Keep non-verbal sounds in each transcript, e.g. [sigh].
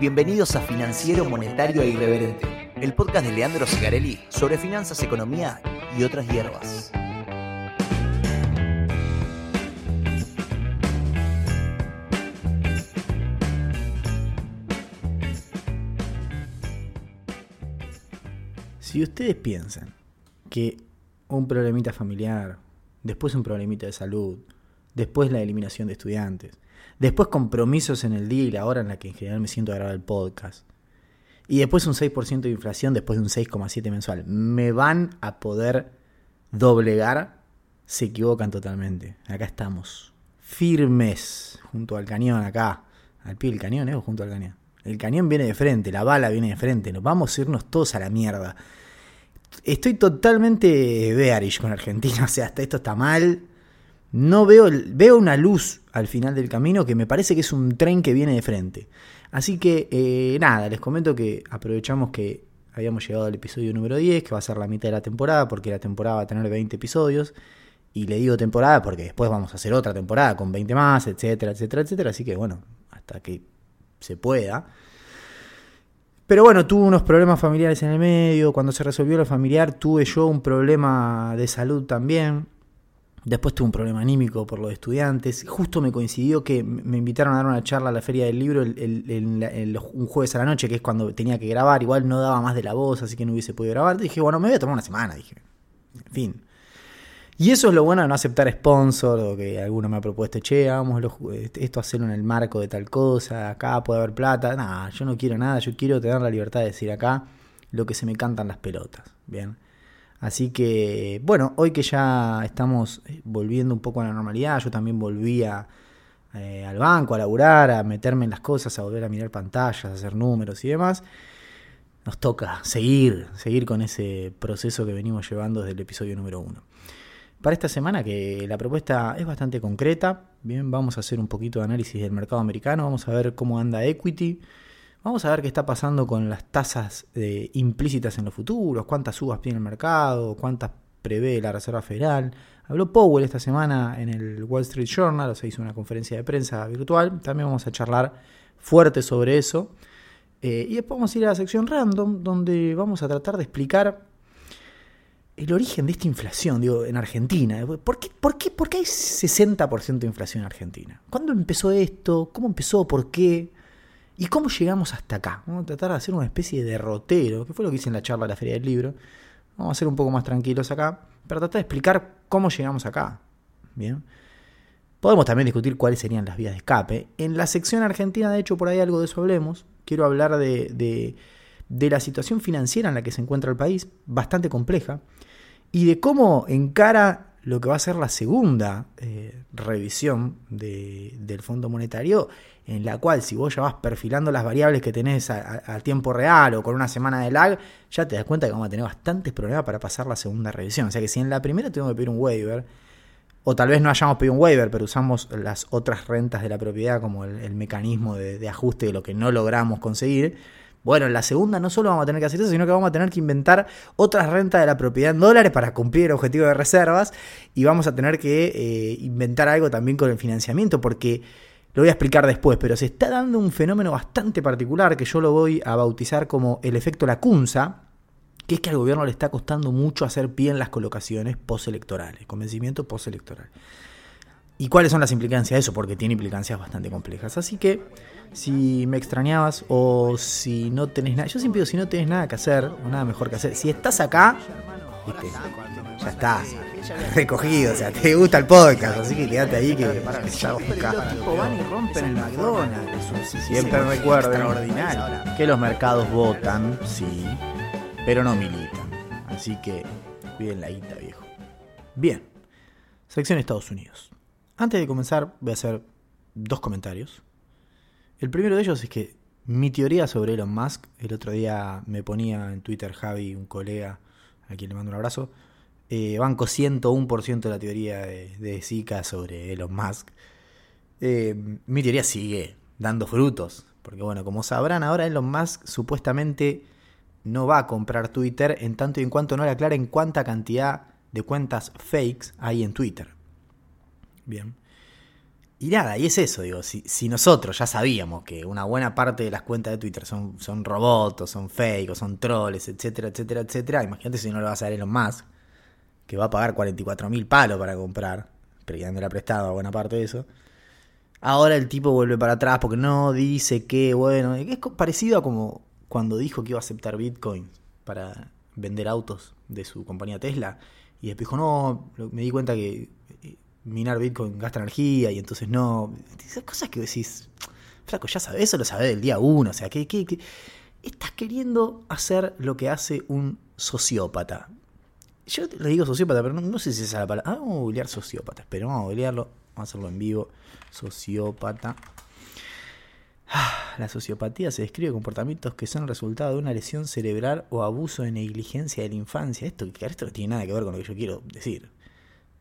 Bienvenidos a Financiero, Monetario e Irreverente, el podcast de Leandro Sigarelli sobre finanzas, economía y otras hierbas. Si ustedes piensan que un problemita familiar, después un problemita de salud, después la eliminación de estudiantes, después compromisos en el día y la hora en la que en general me siento a grabar el podcast, y después un 6% de inflación después de un 6,7 mensual, me van a poder doblegar, se equivocan totalmente. Acá estamos, firmes, junto al cañón acá, al pie del cañón, ¿eh? O junto al cañón. El cañón viene de frente, la bala viene de frente, nos vamos a irnos todos a la mierda. Estoy totalmente bearish con Argentina, [laughs] o sea, hasta esto está mal. No veo, veo una luz al final del camino que me parece que es un tren que viene de frente. Así que eh, nada, les comento que aprovechamos que habíamos llegado al episodio número 10, que va a ser la mitad de la temporada, porque la temporada va a tener 20 episodios. Y le digo temporada porque después vamos a hacer otra temporada con 20 más, etcétera, etcétera, etcétera. Así que bueno, hasta que se pueda. Pero bueno, tuve unos problemas familiares en el medio. Cuando se resolvió lo familiar, tuve yo un problema de salud también. Después tuve un problema anímico por los estudiantes. Justo me coincidió que me invitaron a dar una charla a la Feria del Libro un jueves a la noche, que es cuando tenía que grabar. Igual no daba más de la voz, así que no hubiese podido grabar. Dije, bueno, me voy a tomar una semana. Dije, en fin. Y eso es lo bueno de no aceptar sponsor o que alguno me ha propuesto, che, vamos esto hacerlo en el marco de tal cosa, acá puede haber plata. Nada, yo no quiero nada, yo quiero tener la libertad de decir acá lo que se me cantan las pelotas. Bien. Así que, bueno, hoy que ya estamos eh, volviendo un poco a la normalidad, yo también volví eh, al banco a laburar, a meterme en las cosas, a volver a mirar pantallas, a hacer números y demás. Nos toca seguir, seguir con ese proceso que venimos llevando desde el episodio número uno para esta semana, que la propuesta es bastante concreta. Bien, vamos a hacer un poquito de análisis del mercado americano, vamos a ver cómo anda equity, vamos a ver qué está pasando con las tasas eh, implícitas en los futuros, cuántas subas tiene el mercado, cuántas prevé la Reserva Federal. Habló Powell esta semana en el Wall Street Journal, o sea, hizo una conferencia de prensa virtual. También vamos a charlar fuerte sobre eso. Eh, y después vamos a ir a la sección random, donde vamos a tratar de explicar el origen de esta inflación, digo, en Argentina. ¿Por qué, por qué, por qué hay 60% de inflación en Argentina? ¿Cuándo empezó esto? ¿Cómo empezó? ¿Por qué? ¿Y cómo llegamos hasta acá? Vamos a tratar de hacer una especie de derrotero, que fue lo que hice en la charla de la Feria del Libro. Vamos a ser un poco más tranquilos acá, para tratar de explicar cómo llegamos acá. Bien. Podemos también discutir cuáles serían las vías de escape. En la sección argentina, de hecho, por ahí algo de eso hablemos. Quiero hablar de, de la situación financiera en la que se encuentra el país, bastante compleja y de cómo encara lo que va a ser la segunda eh, revisión del Fondo Monetario, en la cual si vos ya vas perfilando las variables que tenés a, tiempo real o con una semana de lag, ya te das cuenta que vamos a tener bastantes problemas para pasar la segunda revisión. O sea que si en la primera tengo que pedir un waiver, o tal vez no hayamos pedido un waiver, pero usamos las otras rentas de la propiedad como el, mecanismo de, de ajuste de lo que no logramos conseguir, bueno, en la segunda no solo vamos a tener que hacer eso, sino que vamos a tener que inventar otras rentas de la propiedad en dólares para cumplir el objetivo de reservas y vamos a tener que eh, inventar algo también con el financiamiento porque lo voy a explicar después, pero se está dando un fenómeno bastante particular que yo lo voy a bautizar como el efecto lacunza, que es que al gobierno le está costando mucho hacer pie en las colocaciones postelectorales, convencimiento postelectoral. ¿Y cuáles son las implicancias de eso? Porque tiene implicancias bastante complejas. Así que si me extrañabas o si no tenés nada, yo siempre digo, si no tenés nada que hacer o nada mejor que hacer, si estás acá, ya está, [laughs] recogido, o sea, te gusta el podcast, así que quédate ahí que ya van y rompen el McDonald's. Siempre recuerden que los mercados votan, sí, pero no militan. Así que cuiden la guita, viejo. Bien, sección Estados Unidos. Antes de comenzar, voy a hacer dos comentarios. El primero de ellos es que mi teoría sobre Elon Musk, el otro día me ponía en Twitter Javi, un colega, a quien le mando un abrazo, eh, banco 101% de la teoría de, Zika sobre Elon Musk. Eh, mi teoría sigue dando frutos, porque bueno, como sabrán ahora Elon Musk supuestamente no va a comprar Twitter en tanto y en cuanto no le aclaren cuánta cantidad de cuentas fakes hay en Twitter. Bien. Y nada, y es eso, digo, si, si, nosotros ya sabíamos que una buena parte de las cuentas de Twitter son, son robots, son fake, son troles, etcétera, etcétera, etcétera, imagínate si no lo vas a dar Elon Musk, que va a pagar 44 mil palos para comprar, ha prestado buena parte de eso. Ahora el tipo vuelve para atrás porque no dice que, bueno, es parecido a como cuando dijo que iba a aceptar Bitcoin para vender autos de su compañía Tesla. Y después dijo, no, me di cuenta que minar Bitcoin gasta energía y entonces no. Esas cosas que decís, flaco, ya sabes, eso lo sabés del día uno. O sea, que, estás queriendo hacer lo que hace un sociópata. Yo le digo sociópata, pero no, sé si es la palabra. Ah, vamos a googlear sociópata. Pero vamos a googlearlo. Vamos a hacerlo en vivo. Sociópata. Ah, la sociopatía se describe comportamientos que son resultado de una lesión cerebral o abuso de negligencia de la infancia. Esto, esto no tiene nada que ver con lo que yo quiero decir.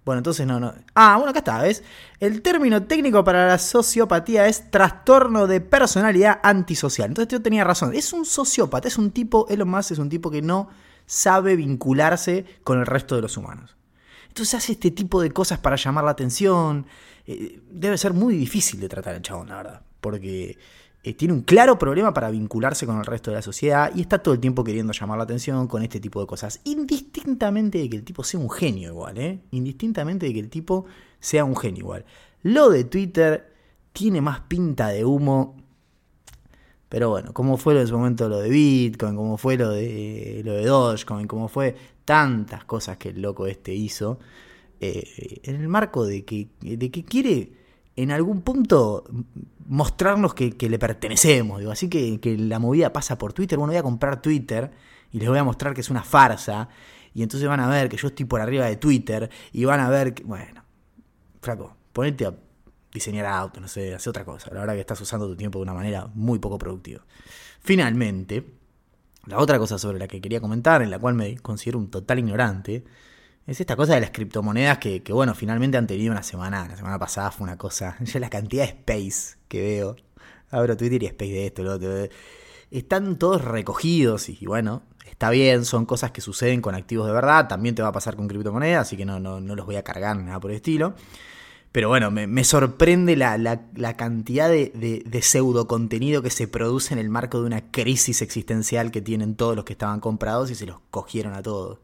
Bueno, entonces no, no. Ah, bueno, acá está, ¿ves? El término técnico para la sociopatía es trastorno de personalidad antisocial. Entonces yo tenía razón. Es un sociópata, es un tipo, Elon Musk es un tipo que no sabe vincularse con el resto de los humanos. Entonces hace este tipo de cosas para llamar la atención. Eh, debe ser muy difícil de tratar el chabón, la verdad. Porque eh, tiene un claro problema para vincularse con el resto de la sociedad y está todo el tiempo queriendo llamar la atención con este tipo de cosas. Indistintamente de que el tipo sea un genio igual, ¿eh? Indistintamente de que el tipo sea un genio igual. Lo de Twitter tiene más pinta de humo. Pero bueno, como fue en su momento lo de Bitcoin, como fue lo de lo de Dogecoin, como fue tantas cosas que el loco este hizo, eh, en el marco de que, de que quiere en algún punto mostrarnos que, le pertenecemos. Digo. Así que, que, la movida pasa por Twitter. Bueno, voy a comprar Twitter y les voy a mostrar que es una farsa. Y entonces van a ver que yo estoy por arriba de Twitter y van a ver que, bueno, flaco, ponete a diseñar autos, no sé, hacer otra cosa. La verdad que estás usando tu tiempo de una manera muy poco productiva. Finalmente, la otra cosa sobre la que quería comentar, en la cual me considero un total ignorante, es esta cosa de las criptomonedas que, bueno, finalmente han tenido una semana. La semana pasada fue una cosa. [laughs] Ya la cantidad de space que veo. Abro Twitter y space de esto, lo otro. Están todos recogidos y, bueno, está bien, son cosas que suceden con activos de verdad. También te va a pasar con criptomonedas, así que no, no, no los voy a cargar nada por el estilo. Pero bueno, me, sorprende la, la, cantidad de, de, de, pseudo contenido que se produce en el marco de una crisis existencial que tienen todos los que estaban comprados y se los cogieron a todos.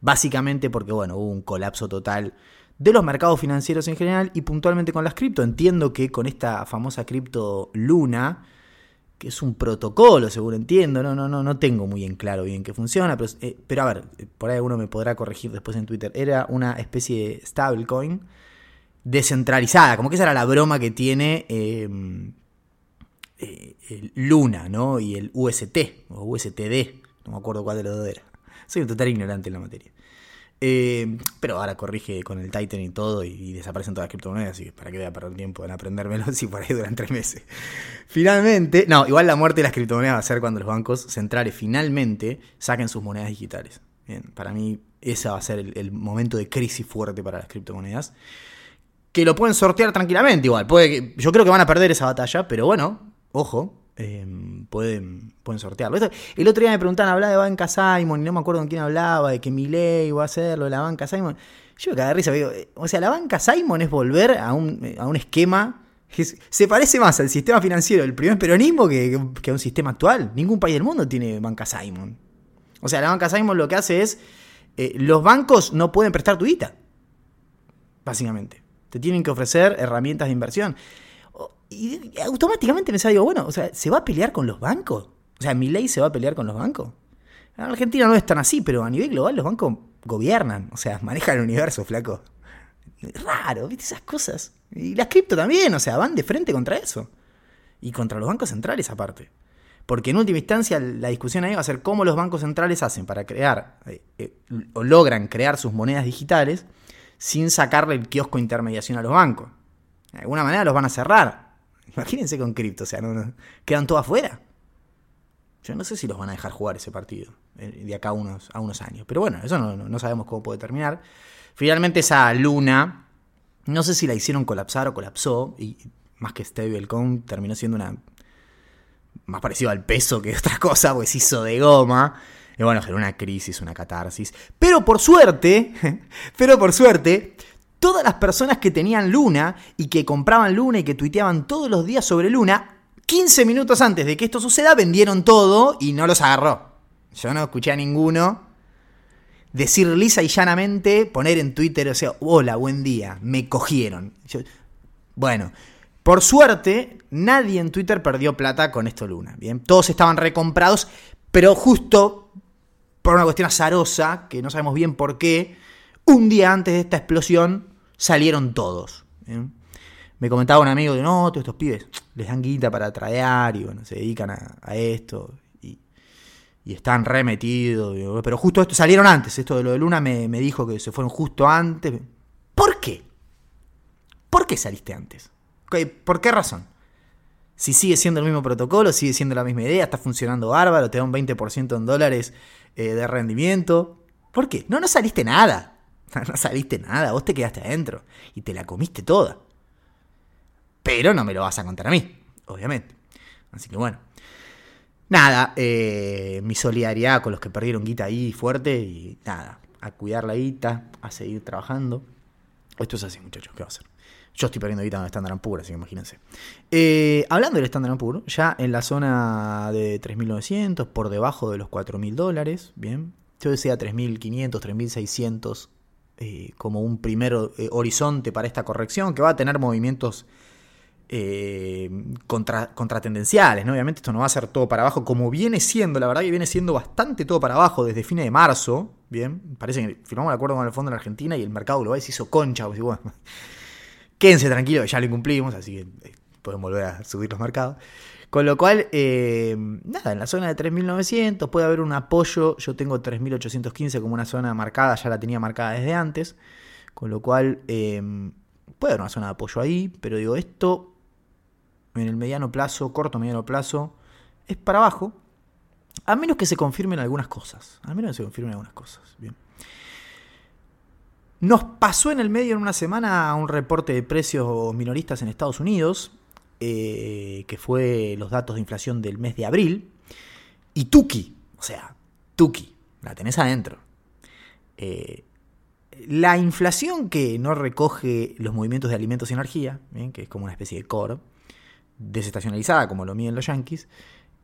Básicamente porque, bueno, hubo un colapso total de los mercados financieros en general y puntualmente con las cripto. Entiendo que con esta famosa cripto Luna, que es un protocolo, seguro entiendo, no, no, no, no tengo muy en claro bien qué funciona, pero, eh, pero a ver, por ahí alguno me podrá corregir después en Twitter. Era una especie de stablecoin descentralizada, como que esa era la broma que tiene em, eh, Luna, ¿no? Y el UST, o USTD, no me acuerdo cuál de los dos era. Soy un total ignorante en la materia. Eh, pero ahora corrige con el Titan y todo y, desaparecen todas las criptomonedas, así que para que voy a perder tiempo en aprendérmelo [laughs] si por ahí duran tres meses. Finalmente, no, igual la muerte de las criptomonedas va a ser cuando los bancos centrales finalmente saquen sus monedas digitales. Bien, para mí ese va a ser el, momento de crisis fuerte para las criptomonedas. Que lo pueden sortear tranquilamente igual. Puede yo creo que van a perder esa batalla, pero bueno, ojo, Em, pueden, pueden sortearlo. el otro día me preguntaban, hablaba de banca Simon y no me acuerdo con quién hablaba, de que mi ley iba a hacerlo, de la banca Simon. Yo me cagué de risa, digo, eh, o sea, la banca Simon es volver a un, a un esquema que se parece más al sistema financiero del primer peronismo que, a un sistema actual. Ningún país del mundo tiene banca Simon. O sea, la banca Simon lo que hace es, eh, los bancos no pueden prestar tu guita, básicamente. Te tienen que ofrecer herramientas de inversión. Y automáticamente me digo, bueno, o sea, ¿se va a pelear con los bancos? O sea, ¿mi ley se va a pelear con los bancos? En Argentina no es tan así, pero a nivel global los bancos gobiernan, o sea, [laughs] manejan el universo, flaco. Raro, ¿viste? Esas cosas. Y las cripto también, o sea, van de frente contra eso. Y contra los bancos centrales aparte. Porque en última instancia la discusión ahí va a ser cómo los bancos centrales hacen para crear, eh, eh, o logran crear sus monedas digitales sin sacarle el kiosco de intermediación a los bancos. De alguna manera los van a cerrar. Imagínense con cripto, o sea, no, quedan todos afuera. Yo no sé si los van a dejar jugar ese partido eh, de acá a unos, a unos años. Pero bueno, eso no, sabemos cómo puede terminar. Finalmente esa luna, no sé si la hicieron colapsar o colapsó, y más que Stablecoin terminó siendo una... más parecido al peso que [laughs] otra cosa, pues hizo de goma. Y bueno, generó una crisis, una catarsis. Pero por suerte, [laughs] pero por suerte, todas las personas que tenían Luna y que compraban Luna y que tuiteaban todos los días sobre Luna, 15 minutos antes de que esto suceda, vendieron todo y no los agarró. Yo no escuché a ninguno decir lisa y llanamente, poner en Twitter, o sea, hola, buen día, me cogieron. bueno, por suerte, nadie en Twitter perdió plata con esto Luna. Bien, todos estaban recomprados, pero justo por una cuestión azarosa, que no sabemos bien por qué, un día antes de esta explosión salieron todos. Me comentaba un amigo que no, todos estos pibes les dan guita para traer y bueno, se dedican a, esto y, están remetidos. Pero justo esto salieron antes, esto de lo de Luna me, me dijo que se fueron justo antes. ¿Por qué? ¿Por qué saliste antes? ¿Por qué razón? Si sigue siendo el mismo protocolo, sigue siendo la misma idea, está funcionando bárbaro, te da un 20% en dólares eh, de rendimiento. ¿Por qué? No, no saliste nada. [laughs] No saliste nada, vos te quedaste adentro y te la comiste toda. Pero no me lo vas a contar a mí, obviamente. Así que bueno. Nada, eh, mi solidaridad con los que perdieron guita ahí fuerte y nada, a cuidar la guita, a seguir trabajando. Esto es así, muchachos, ¿qué va a hacer? Yo estoy perdiendo guita en el Standard Poor's, así que imagínense. Eh, hablando del Standard Poor's, ya en la zona de 3.900, por debajo de los 4.000 dólares, bien. Yo decía 3.500, 3.600 eh, como un primer eh, horizonte para esta corrección, que va a tener movimientos contra, contratendenciales, ¿no? Obviamente esto no va a ser todo para abajo, como viene siendo, la verdad que viene siendo bastante todo para abajo desde fines de marzo, bien. Parece que firmamos el acuerdo con el fondo en Argentina y el mercado global se hizo concha, pues, bueno, [laughs] Quédense tranquilos, ya lo cumplimos, así que eh, pueden volver a subir los mercados. Con lo cual, eh, nada, en la zona de 3.900 puede haber un apoyo. Yo tengo 3.815 como una zona marcada, ya la tenía marcada desde antes. Con lo cual, eh, puede haber una zona de apoyo ahí, pero digo, esto en el mediano plazo, corto mediano plazo, es para abajo. A menos que se confirmen algunas cosas. A menos que se confirmen algunas cosas. Bien. Nos pasó en el medio en una semana un reporte de precios minoristas en Estados Unidos, eh, que fue los datos de inflación del mes de abril. Y Tuki, o sea, Tuki, la tenés adentro. Eh, la inflación que no recoge los movimientos de alimentos y energía, que es como una especie de core, desestacionalizada como lo miden los yankees,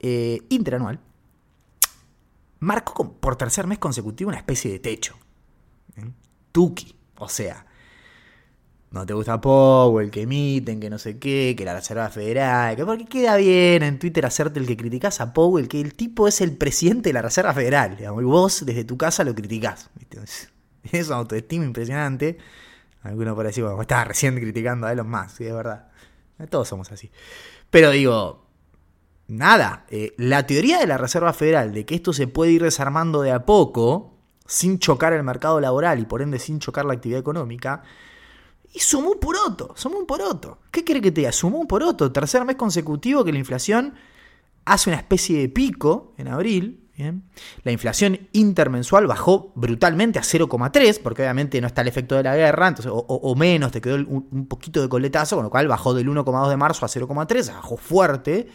eh, interanual, marcó por tercer mes consecutivo una especie de techo. Tuki. O sea, no te gusta Powell, que emiten, que no sé qué, que la Reserva Federal, que porque queda bien en Twitter hacerte el que criticas a Powell, que el tipo es el presidente de la Reserva Federal, y vos desde tu casa lo criticás. [laughs] Es una autoestima impresionante. Algunos por ahí como estaba recién criticando a Elon Musk, sí, es verdad. Todos somos así. Pero digo, nada, eh, la teoría de la Reserva Federal de que esto se puede ir desarmando de a poco, sin chocar el mercado laboral y por ende sin chocar la actividad económica. Y sumó un poroto, sumó un poroto. ¿Qué quiere que te diga? Sumó un poroto. Tercer mes consecutivo que la inflación hace una especie de pico en abril. La inflación intermensual bajó brutalmente a 0,3, porque obviamente no está el efecto de la guerra, entonces, o, menos, te quedó un, poquito de coletazo, con lo cual bajó del 1,2 de marzo a 0,3, bajó fuerte,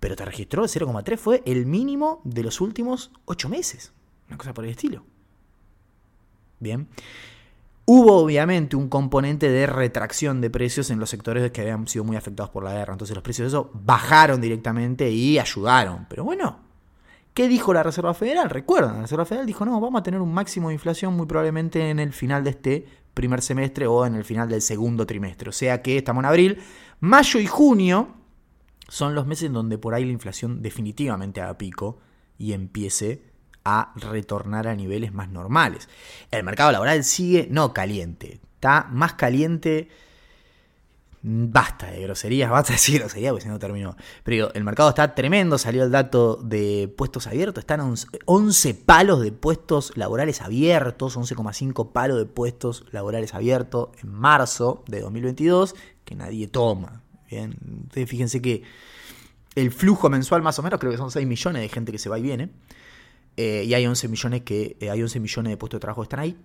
pero te registró el 0,3, fue el mínimo de los últimos 8 meses. Una cosa por el estilo. Bien. Hubo obviamente un componente de retracción de precios en los sectores que habían sido muy afectados por la guerra. Entonces los precios de eso bajaron directamente y ayudaron. Pero bueno, ¿qué dijo la Reserva Federal? Recuerdan, la Reserva Federal dijo, no, vamos a tener un máximo de inflación muy probablemente en el final de este primer semestre o en el final del segundo trimestre. O sea que estamos en abril, mayo y junio son los meses en donde por ahí la inflación definitivamente haga pico y empiece a retornar a niveles más normales. El mercado laboral sigue no caliente, está más caliente. Basta de groserías, [laughs] basta de decir groserías porque si no terminó. Pero el mercado está tremendo, salió el dato de puestos abiertos, están 11 palos de puestos laborales abiertos, 11,5 palos de puestos laborales abiertos en marzo de 2022, que nadie toma. Bien, ustedes fíjense que el flujo mensual más o menos, creo que son 6 millones de gente que se va y viene. Y hay 11 millones que eh, hay 11 millones de puestos de trabajo que están ahí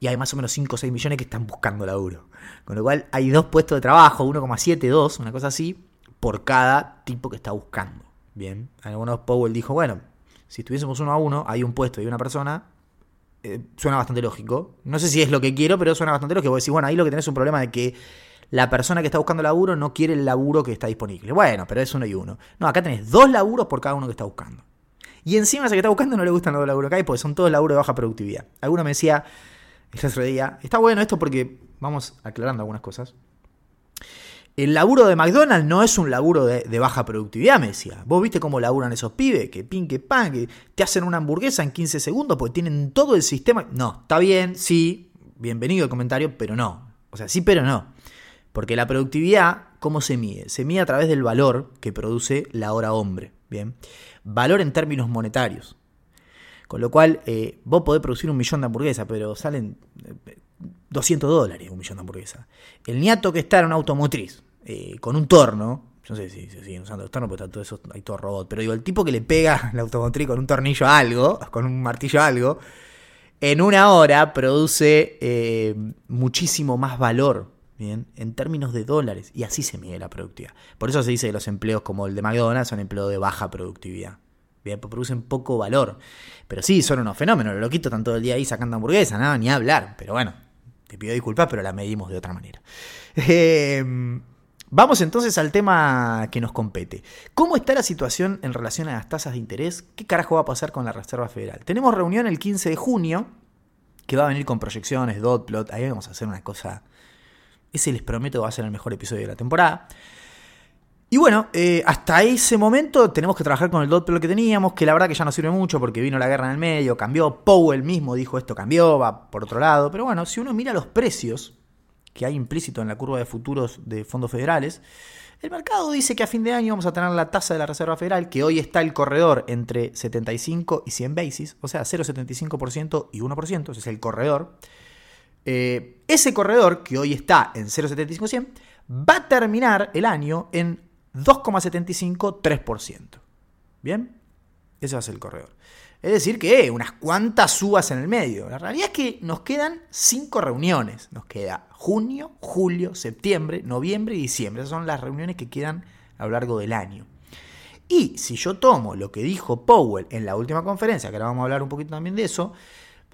y hay más o menos 5 o 6 millones que están buscando laburo. Con lo cual hay dos puestos de trabajo, 1,72, una cosa así, por cada tipo que está buscando. Bien, algunos Powell dijo, bueno, si estuviésemos uno a uno, hay un puesto y una persona, eh, suena bastante lógico. No sé si es lo que quiero, pero suena bastante lógico. Vos decís, bueno, ahí lo que tenés es un problema de que la persona que está buscando laburo no quiere el laburo que está disponible. Bueno, pero es uno y uno. No, acá tenés dos laburos por cada uno que está buscando. Y encima ese que está buscando no le gustan los laburos que hay porque son todos laburos de baja productividad. Alguno me decía el otro día, está bueno esto porque vamos aclarando algunas cosas. El laburo de McDonald's no es un laburo de, baja productividad, me decía. Vos viste cómo laburan esos pibes, que pin, que pan, que te hacen una hamburguesa en 15 segundos porque tienen todo el sistema. No, está bien, sí, bienvenido el comentario, pero no. O sea, sí, pero no. Porque la productividad, ¿cómo se mide? Se mide a través del valor que produce la hora hombre. Bien. Valor en términos monetarios. Con lo cual, eh, vos podés producir un millón de hamburguesas, pero salen 200 eh, dólares un millón de hamburguesas. El niato que está en una automotriz, eh, con un torno, no sé si se siguen usando los tornos, porque todo eso, hay todo robot, pero digo, el tipo que le pega [laughs] la automotriz con un tornillo a algo, con un martillo a algo, en una hora produce muchísimo más valor en términos de dólares. Y así se mide la productividad. Por eso se dice que los empleos como el de McDonald's son empleos de baja productividad. Bien, producen poco valor. Pero sí, son unos fenómenos. Los loquitos están todo el día ahí sacando hamburguesas, nada, ni hablar. Pero bueno, te pido disculpas, pero la medimos de otra manera. Em, vamos entonces al tema que nos compete. ¿Cómo está la situación en relación a las tasas de interés? ¿Qué carajo va a pasar con la Reserva Federal? Tenemos reunión el 15 de junio, que va a venir con proyecciones, dot plot. Ahí vamos a hacer una cosa ese les prometo va a ser el mejor episodio de la temporada. Y bueno, eh, hasta ese momento tenemos que trabajar con el dot que teníamos, que la verdad que ya no sirve mucho porque vino la guerra en el medio, cambió, Powell mismo dijo esto cambió, va por otro lado. Pero bueno, si uno mira los precios que hay implícito en la curva de futuros de fondos federales, el mercado dice que a fin de año vamos a tener la tasa de la Reserva Federal, que hoy está el corredor entre 75 y 100 basis, o sea, 0,75% y 1%, ese es el corredor. Eh, ese corredor, que hoy está en 0,75%, va a terminar el año en 2,75-3%. ¿Bien? Ese va a ser el corredor. Es decir, que unas cuantas subas en el medio. La realidad es que nos quedan cinco reuniones. Nos queda junio, julio, septiembre, noviembre y diciembre. Esas son las reuniones que quedan a lo largo del año. Y si yo tomo lo que dijo Powell en la última conferencia, que ahora vamos a hablar un poquito también de eso,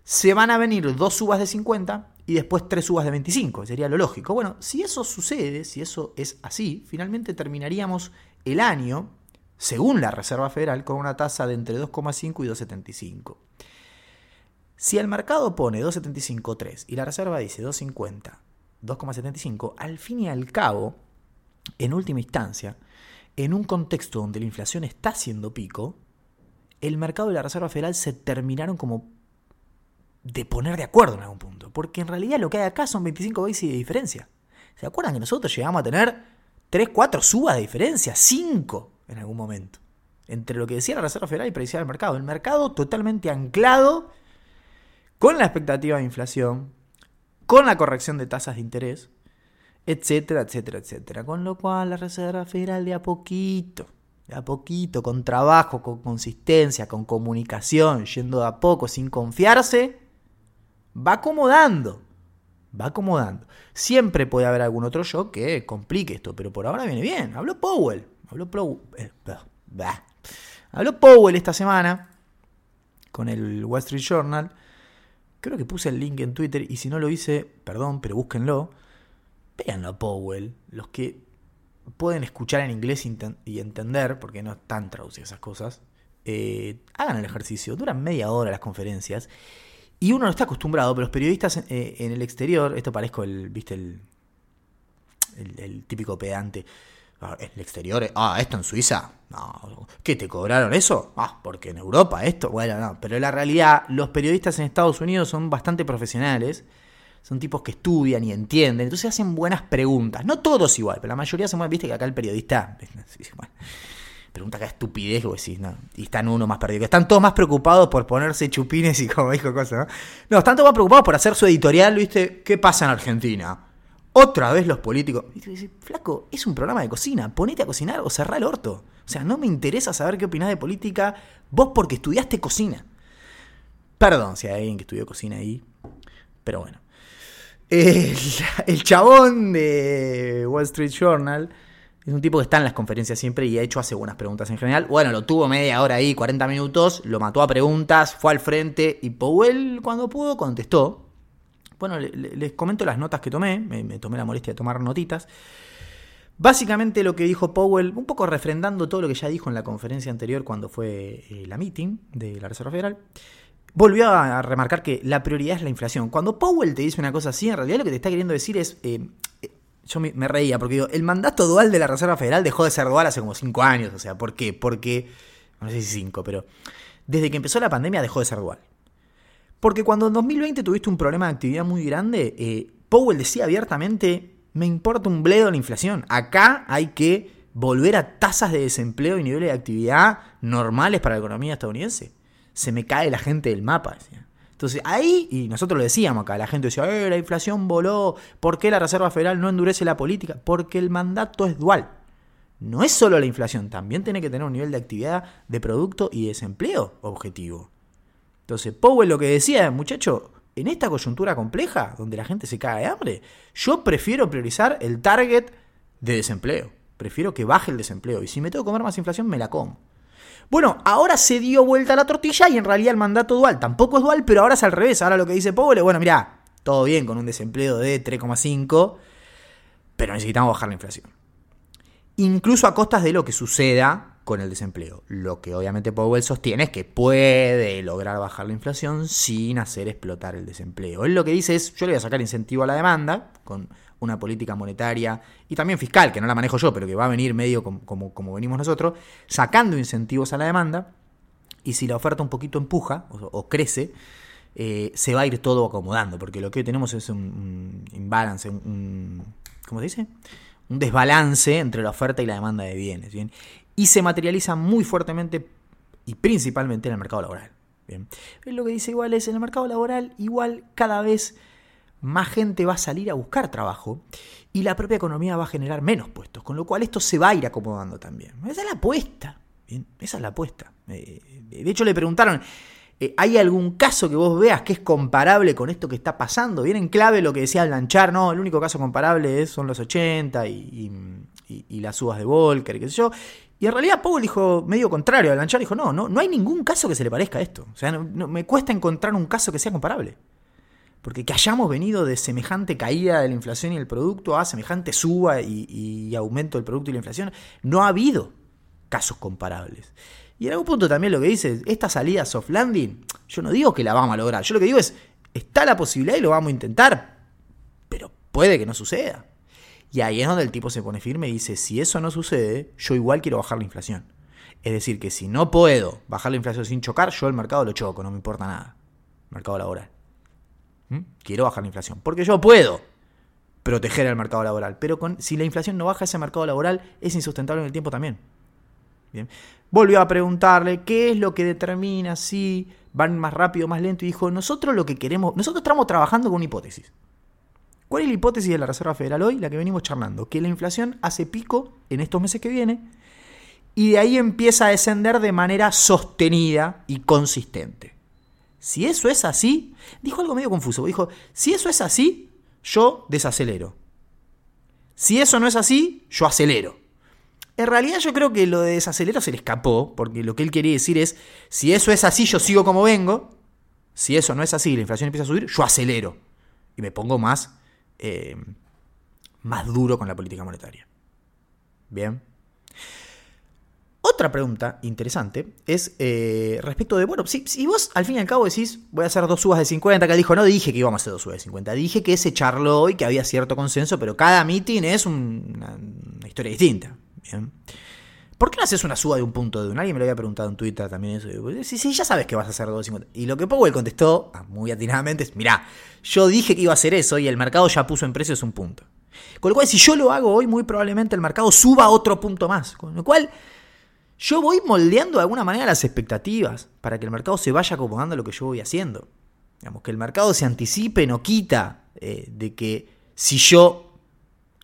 se van a venir dos subas de 50 y después tres subas de 25, sería lo lógico. Bueno, si eso sucede, si eso es así, finalmente terminaríamos el año, según la Reserva Federal, con una tasa de entre 2,5 y 2,75. Si el mercado pone 2,75,3 y la Reserva dice 2,50, 2,75, al fin y al cabo, en última instancia, en un contexto donde la inflación está haciendo pico, el mercado y la Reserva Federal se terminaron como de poner de acuerdo en algún punto. Porque en realidad lo que hay acá son 25 basis de diferencia. ¿Se acuerdan que nosotros llegamos a tener 3, 4 subas de diferencia? 5 en algún momento. Entre lo que decía la Reserva Federal y predecía el mercado. El mercado totalmente anclado con la expectativa de inflación, con la corrección de tasas de interés, etcétera, etcétera, etcétera. Con lo cual la Reserva Federal de a poquito de a poquito, con trabajo, con consistencia, con comunicación, yendo de a poco, sin confiarse, va acomodando. Va acomodando. Siempre puede haber algún otro shock que complique esto, pero por ahora viene bien. Habló Powell. Habló, Powell, eh, habló Powell esta semana con el Wall Street Journal. Creo que puse el link en Twitter y si no lo hice, perdón, pero búsquenlo. Véanlo a Powell. Los que pueden escuchar en inglés y entender, porque no están traducidas esas cosas. Eh, hagan el ejercicio. Duran media hora las conferencias. Y uno no está acostumbrado, pero los periodistas eh, en el exterior, esto parezco el, viste, el, el, típico pedante. Ah, en el exterior, eh, ah, esto en Suiza, no, ¿qué te cobraron eso? Ah, porque en Europa esto, bueno, no, pero la realidad, los periodistas en Estados Unidos son bastante profesionales, son tipos que estudian y entienden, entonces hacen buenas preguntas, no todos igual, pero la mayoría se mueven, viste que acá el periodista, [laughs] pregunta acá estupidez, que decís, no, y están uno más perdido. Están todos más preocupados por ponerse chupines y como dijo cosas, ¿no? No, están todos más preocupados por hacer su editorial, ¿viste? ¿Qué pasa en Argentina? Otra vez los políticos. Y flaco, es un programa de cocina, ponete a cocinar o cerrá el orto. O sea, no me interesa saber qué opinás de política, vos porque estudiaste cocina. Perdón si hay alguien que estudió cocina ahí, pero bueno. El, el chabón de Wall Street Journal Es un tipo que está en las conferencias siempre y ha hecho hace buenas preguntas en general. Bueno, lo tuvo media hora ahí, 40 minutos, lo mató a preguntas, fue al frente y Powell cuando pudo contestó. Bueno, les comento las notas que tomé, me, tomé la molestia de tomar notitas. Básicamente lo que dijo Powell, un poco refrendando todo lo que ya dijo en la conferencia anterior cuando fue eh, la meeting de la Reserva Federal, volvió a remarcar que la prioridad es la inflación. Cuando Powell te dice una cosa así, en realidad lo que te está queriendo decir es, eh, yo me, reía, porque digo, el mandato dual de la Reserva Federal dejó de ser dual hace como cinco años. O sea, ¿por qué? Porque, no sé si cinco, pero desde que empezó la pandemia dejó de ser dual. Porque cuando en 2020 tuviste un problema de actividad muy grande, eh, Powell decía abiertamente, me importa un bledo la inflación. Acá hay que volver a tasas de desempleo y niveles de actividad normales para la economía estadounidense. Se me cae la gente del mapa, decía. Entonces ahí, y nosotros lo decíamos acá, la gente decía, eh, la inflación voló, ¿por qué la Reserva Federal no endurece la política? Porque el mandato es dual. No es solo la inflación, también tiene que tener un nivel de actividad de producto y desempleo objetivo. Entonces, Powell lo que decía, muchacho, en esta coyuntura compleja, donde la gente se caga de hambre, yo prefiero priorizar el target de desempleo. Prefiero que baje el desempleo. Y si me tengo que comer más inflación, me la como. Bueno, ahora se dio vuelta la tortilla y en realidad el mandato dual tampoco es dual, pero ahora es al revés. Ahora lo que dice Powell bueno, mira, todo bien con un desempleo de 3,5, pero necesitamos bajar la inflación. Incluso a costas de lo que suceda con el desempleo. Lo que obviamente Powell sostiene es que puede lograr bajar la inflación sin hacer explotar el desempleo. Él lo que dice es, yo le voy a sacar incentivo a la demanda con una política monetaria y también fiscal, que no la manejo yo, pero que va a venir medio como, como, venimos nosotros, sacando incentivos a la demanda, y si la oferta un poquito empuja o, crece, eh, se va a ir todo acomodando, porque lo que hoy tenemos es un, imbalance, un, ¿cómo se dice? Un desbalance entre la oferta y la demanda de bienes, ¿bien? Y se materializa muy fuertemente y principalmente en el mercado laboral. Bien. Lo que dice igual es, en el mercado laboral igual cada vez más gente va a salir a buscar trabajo y la propia economía va a generar menos puestos, con lo cual esto se va a ir acomodando también. Esa es la apuesta, esa es la apuesta. Eh, de hecho le preguntaron, eh, ¿hay algún caso que vos veas que es comparable con esto que está pasando? Bien en clave lo que decía Lanchar, no, el único caso comparable es, son los 80 y, las uvas de Volcker y qué sé yo. Y en realidad Powell dijo medio contrario, Lanchar dijo, no, no, no hay ningún caso que se le parezca a esto. O sea, me cuesta encontrar un caso que sea comparable. Porque que hayamos venido de semejante caída de la inflación y el producto a semejante suba y, aumento del producto y la inflación, no ha habido casos comparables. Y en algún punto también lo que dice, esta salida soft landing, yo no digo que la vamos a lograr, yo lo que digo es, está la posibilidad y lo vamos a intentar, pero puede que no suceda. Y ahí es donde el tipo se pone firme y dice, si eso no sucede, yo igual quiero bajar la inflación. Es decir, que si no puedo bajar la inflación sin chocar, yo el mercado lo choco, no me importa nada. Mercado laboral. ¿Mm? Quiero bajar la inflación. Porque yo puedo proteger el mercado laboral. Pero si la inflación no baja, ese mercado laboral es insustentable en el tiempo también. Bien. Volvió a preguntarle qué es lo que determina si van más rápido o más lento. Y dijo, nosotros lo que queremos, nosotros estamos trabajando con una hipótesis. ¿Cuál es la hipótesis de la Reserva Federal hoy? La que venimos charlando. Que la inflación hace pico en estos meses que vienen y de ahí empieza a descender de manera sostenida y consistente. Si eso es así, dijo algo medio confuso. Dijo, si eso es así, yo desacelero. Si eso no es así, yo acelero. En realidad yo creo que lo de desacelero se le escapó, porque lo que él quería decir es, si eso es así, yo sigo como vengo. Si eso no es así, la inflación empieza a subir, yo acelero. Y me pongo más, eh, más duro con la política monetaria. Bien. Otra pregunta interesante es eh, respecto de, bueno, si, vos al fin y al cabo decís, voy a hacer dos subas de 50, que él dijo, no dije que íbamos a hacer dos subas de 50, dije que se charló y que había cierto consenso, pero cada meeting es una, historia distinta. ¿Por qué no haces una suba de un punto de un? Alguien me lo había preguntado en Twitter también eso. Sí, sí, ya sabes que vas a hacer dos de 50. Y lo que Powell contestó, ah, muy atinadamente, es, mirá, yo dije que iba a hacer eso y el mercado ya puso en precios un punto. Con lo cual, si yo lo hago hoy, muy probablemente el mercado suba otro punto más. Con lo cual yo voy moldeando de alguna manera las expectativas para que el mercado se vaya acomodando a lo que yo voy haciendo. Digamos, que el mercado se anticipe, no quita eh, de que si yo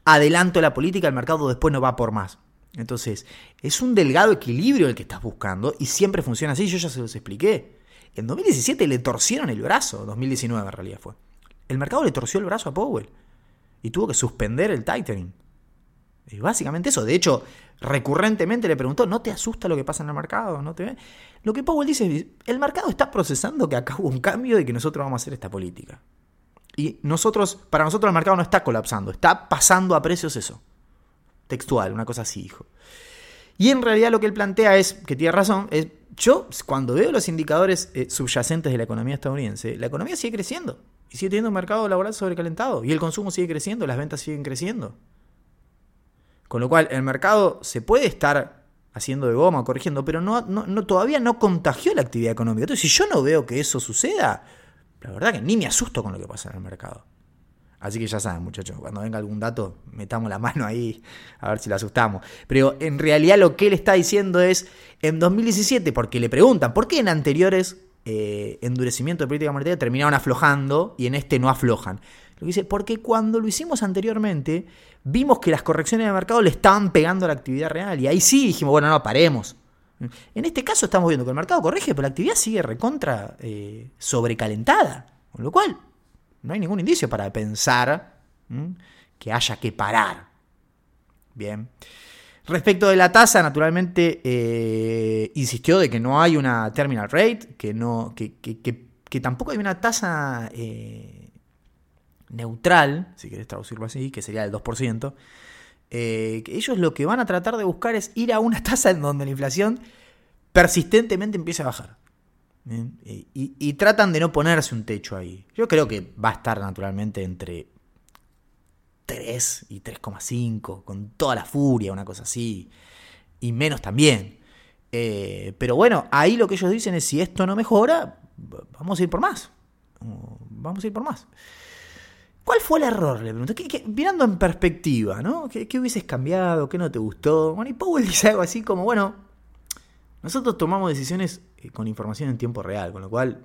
adelanto la política, el mercado después no va por más. Entonces, es un delgado equilibrio el que estás buscando y siempre funciona así, yo ya se los expliqué. En 2017 le torcieron el brazo, 2019 en realidad fue. El mercado le torció el brazo a Powell y tuvo que suspender el tightening. Y básicamente eso. De hecho, recurrentemente le preguntó, ¿no te asusta lo que pasa en el mercado? ¿No te Lo que Powell dice es, el mercado está procesando que acá hubo un cambio y que nosotros vamos a hacer esta política. Y nosotros, para nosotros el mercado no está colapsando, está pasando a precios eso. Textual, una cosa así, hijo. Y en realidad lo que él plantea es, que tiene razón, es, yo cuando veo los indicadores eh, subyacentes de la economía estadounidense, la economía sigue creciendo. Y sigue teniendo un mercado laboral sobrecalentado. Y el consumo sigue creciendo, las ventas siguen creciendo. Con lo cual, el mercado se puede estar haciendo de goma, corrigiendo, pero no, no, todavía no contagió la actividad económica. Entonces, si yo no veo que eso suceda, la verdad que ni me asusto con lo que pasa en el mercado. Así que ya saben, muchachos, cuando venga algún dato, metamos la mano ahí a ver si lo asustamos. Pero en realidad lo que él está diciendo es, en 2017, porque le preguntan, ¿por qué en anteriores eh, de política monetaria terminaron aflojando y en este no aflojan? Lo que dice, porque cuando lo hicimos anteriormente, vimos que las correcciones de mercado le estaban pegando a la actividad real. Y ahí sí dijimos, bueno, no, paremos. En este caso estamos viendo que el mercado corrige, pero la actividad sigue recontra eh, sobrecalentada. Con lo cual, no hay ningún indicio para pensar que haya que parar. Bien. Respecto de la tasa, naturalmente eh, insistió de que no hay una terminal rate, que, no, que, que, tampoco hay una tasa eh, neutral, si querés traducirlo así, que sería el 2%. Eh, ellos lo que van a tratar de buscar es ir a una [laughs] tasa en donde la inflación persistentemente empiece a bajar. Y, tratan de no ponerse un techo ahí. Yo creo que va a estar naturalmente entre 3 y 3,5, con toda la furia, una cosa así. Y menos también. Eh, pero bueno, ahí lo que ellos dicen es, si esto no mejora, vamos a ir por más. Vamos a ir por más. ¿Cuál fue el error? Le pregunté. mirando en perspectiva, ¿no? ¿Qué, ¿Qué, hubieses cambiado? ¿Qué no te gustó? Bueno, y Powell [laughs] dice algo así como, bueno, nosotros tomamos decisiones eh, con información en tiempo real, con lo cual,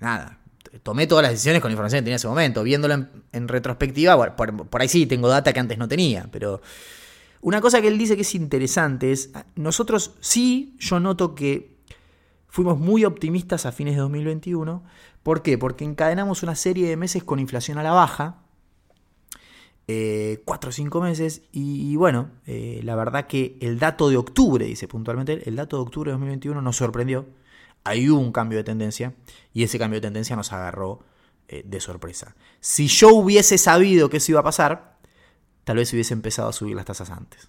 nada, tomé todas las decisiones con información que tenía en ese momento. Viéndolo en, retrospectiva, por, ahí sí tengo data que antes no tenía, pero una cosa que él dice que es interesante es, nosotros sí, yo noto que fuimos muy optimistas a fines de 2021. ¿Por qué? Porque encadenamos una serie de meses con inflación a la baja, eh, cuatro o cinco meses. Y, bueno, eh, la verdad que el dato de octubre, dice puntualmente, el dato de octubre de 2021 nos sorprendió. Ahí hubo un cambio de tendencia y ese cambio de tendencia nos agarró eh, de sorpresa. Si yo hubiese sabido que eso iba a pasar, tal vez hubiese empezado a subir las tasas antes.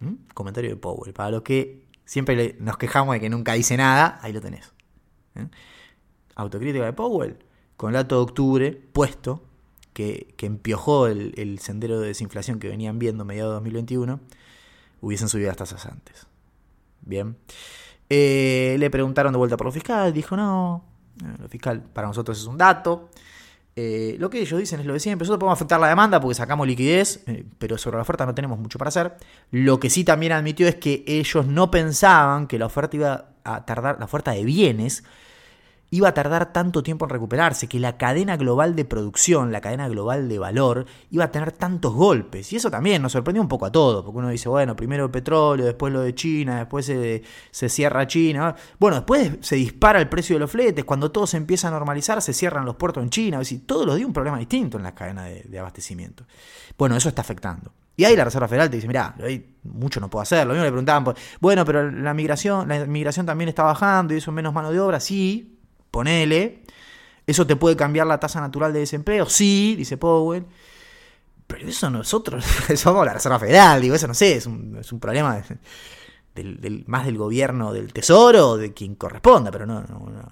¿Mm? Comentario de Powell. Para los que siempre nos quejamos de que nunca dice nada, ahí lo tenés. Autocrítica de Powell, con el dato de octubre puesto, que, empiojó el, sendero de desinflación que venían viendo mediados de 2021, hubiesen subido las tasas antes. Bien. Eh, le preguntaron de vuelta por lo fiscal, dijo no, eh, lo fiscal para nosotros es un dato. Eh, lo que ellos dicen es lo de siempre. Nosotros podemos afectar la demanda porque sacamos liquidez, pero sobre la oferta no tenemos mucho para hacer. Lo que sí también admitió es que ellos no pensaban que la oferta iba a tardar, la oferta de bienes iba a tardar tanto tiempo en recuperarse, que la cadena global de producción, la cadena global de valor, iba a tener tantos golpes. Y eso también nos sorprendió un poco a todos, porque uno dice, bueno, primero el petróleo, después lo de China, después se, cierra China. Bueno, después se dispara el precio de los fletes, cuando todo se empieza a normalizar, se cierran los puertos en China, es decir, todos los días un problema distinto en la cadena de, abastecimiento. Bueno, eso está afectando. Y ahí la Reserva Federal te dice, mira, mucho no puedo hacer. Lo mismo le preguntaban, bueno, pero la migración, la migración también está bajando y eso menos mano de obra. Sí, ponele. ¿Eso te puede cambiar la tasa natural de desempleo? Sí, dice Powell. Pero eso nosotros [laughs] somos la Reserva Federal, digo, eso no sé, es un, problema del, más del gobierno del Tesoro o de quien corresponda, pero no,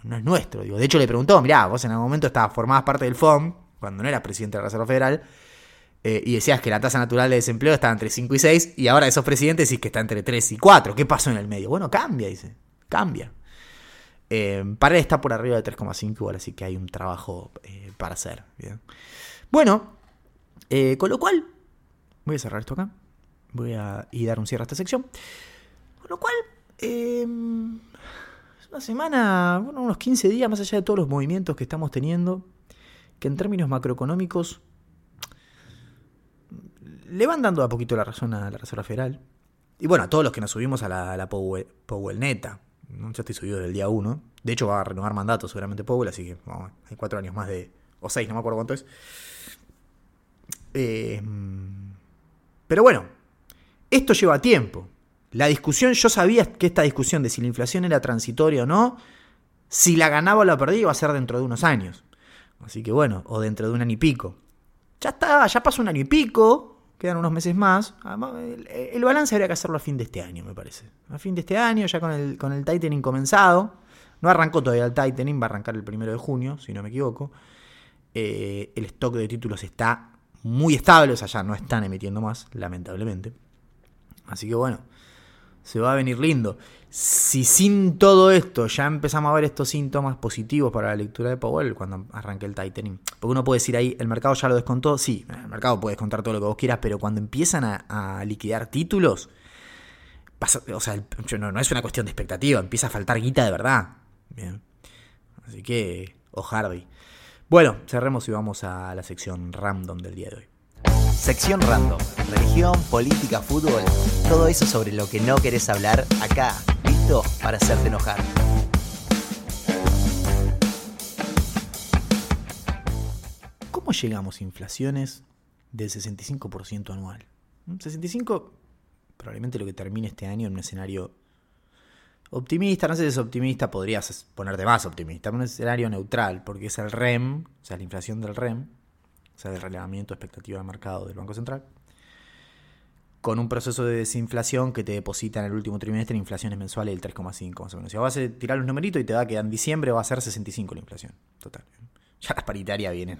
no, es nuestro. Digo. De hecho, le preguntó, mirá, vos en algún momento estabas formabas parte del FOM, cuando no eras presidente de la Reserva Federal, eh, y decías que la tasa natural de desempleo estaba entre 5 y 6, y ahora esos presidentes decís que está entre 3 y 4. ¿Qué pasó en el medio? Bueno, cambia, dice, cambia. Eh, para está por arriba de 3,5 igual, así que hay un trabajo eh, para hacer. Bueno, eh, con lo cual, voy a cerrar esto acá. Voy a y dar un cierre a esta sección. Con lo cual, es una semana, bueno, unos 15 días más allá de todos los movimientos que estamos teniendo, que en términos macroeconómicos le van dando a poquito la razón a la Reserva Federal. Y bueno, a todos los que nos subimos a la, Powell neta. Ya estoy subido del día 1. De hecho, va a renovar mandato seguramente Powell, así que hay cuatro años más de. O seis, no me acuerdo cuánto es. Eh, pero bueno, Esto lleva tiempo. La discusión, yo sabía que esta discusión de si la inflación era transitoria o no, si la ganaba o la perdía iba a ser dentro de unos años. Así que bueno, o dentro de un año y pico. Ya está, ya pasó un año y pico, quedan unos meses más. el, balance habría que hacerlo a fin de este año, me parece. A fin de este año, ya con el, con el tightening comenzado. No arrancó todavía el tightening, va a arrancar el primero de junio, si no me equivoco. Eh, el stock de títulos está muy estable, o sea, ya no están emitiendo más, lamentablemente. Así que bueno, se va a venir lindo. Si sin todo esto ya empezamos a ver estos síntomas positivos para la lectura de Powell cuando arranque el tightening. Porque uno puede decir ahí, el mercado ya lo descontó. Sí, el mercado puede descontar todo lo que vos quieras, pero cuando empiezan a, liquidar títulos, o sea, no, no, es una cuestión de expectativa, empieza a faltar guita de verdad. Bien. Así que, o Hardy. Bueno, cerremos y vamos a la sección random del día de hoy. Sección random. Religión, política, fútbol. Todo eso sobre lo que no querés hablar acá. Listo para hacerte enojar. ¿Cómo llegamos a inflaciones del 65% anual? 65 probablemente lo que termine este año en un escenario optimista, no sé si es optimista, podrías ponerte más optimista, un escenario neutral, porque es el REM, o sea, la inflación del REM, o sea, del relevamiento expectativa de mercado del Banco Central, con un proceso de desinflación que te deposita en el último trimestre inflaciones mensuales del 3,5 más o vas a tirar los numeritos y te da que en diciembre va a ser 65 la inflación, total. Ya las paritarias vienen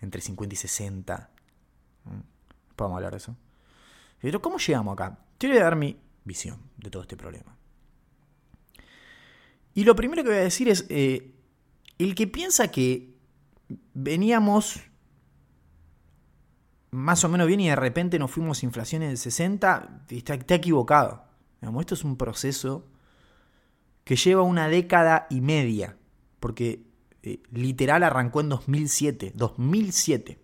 entre 50 y 60. Podemos hablar de eso. Pero ¿cómo llegamos acá? Te voy a dar mi visión de todo este problema. Y lo primero que voy a decir es, eh, el que piensa que veníamos más o menos bien y de repente nos fuimos a inflaciones del 60, está, equivocado. esto es un proceso que lleva una década y media, porque eh, literal arrancó en 2007, 2007.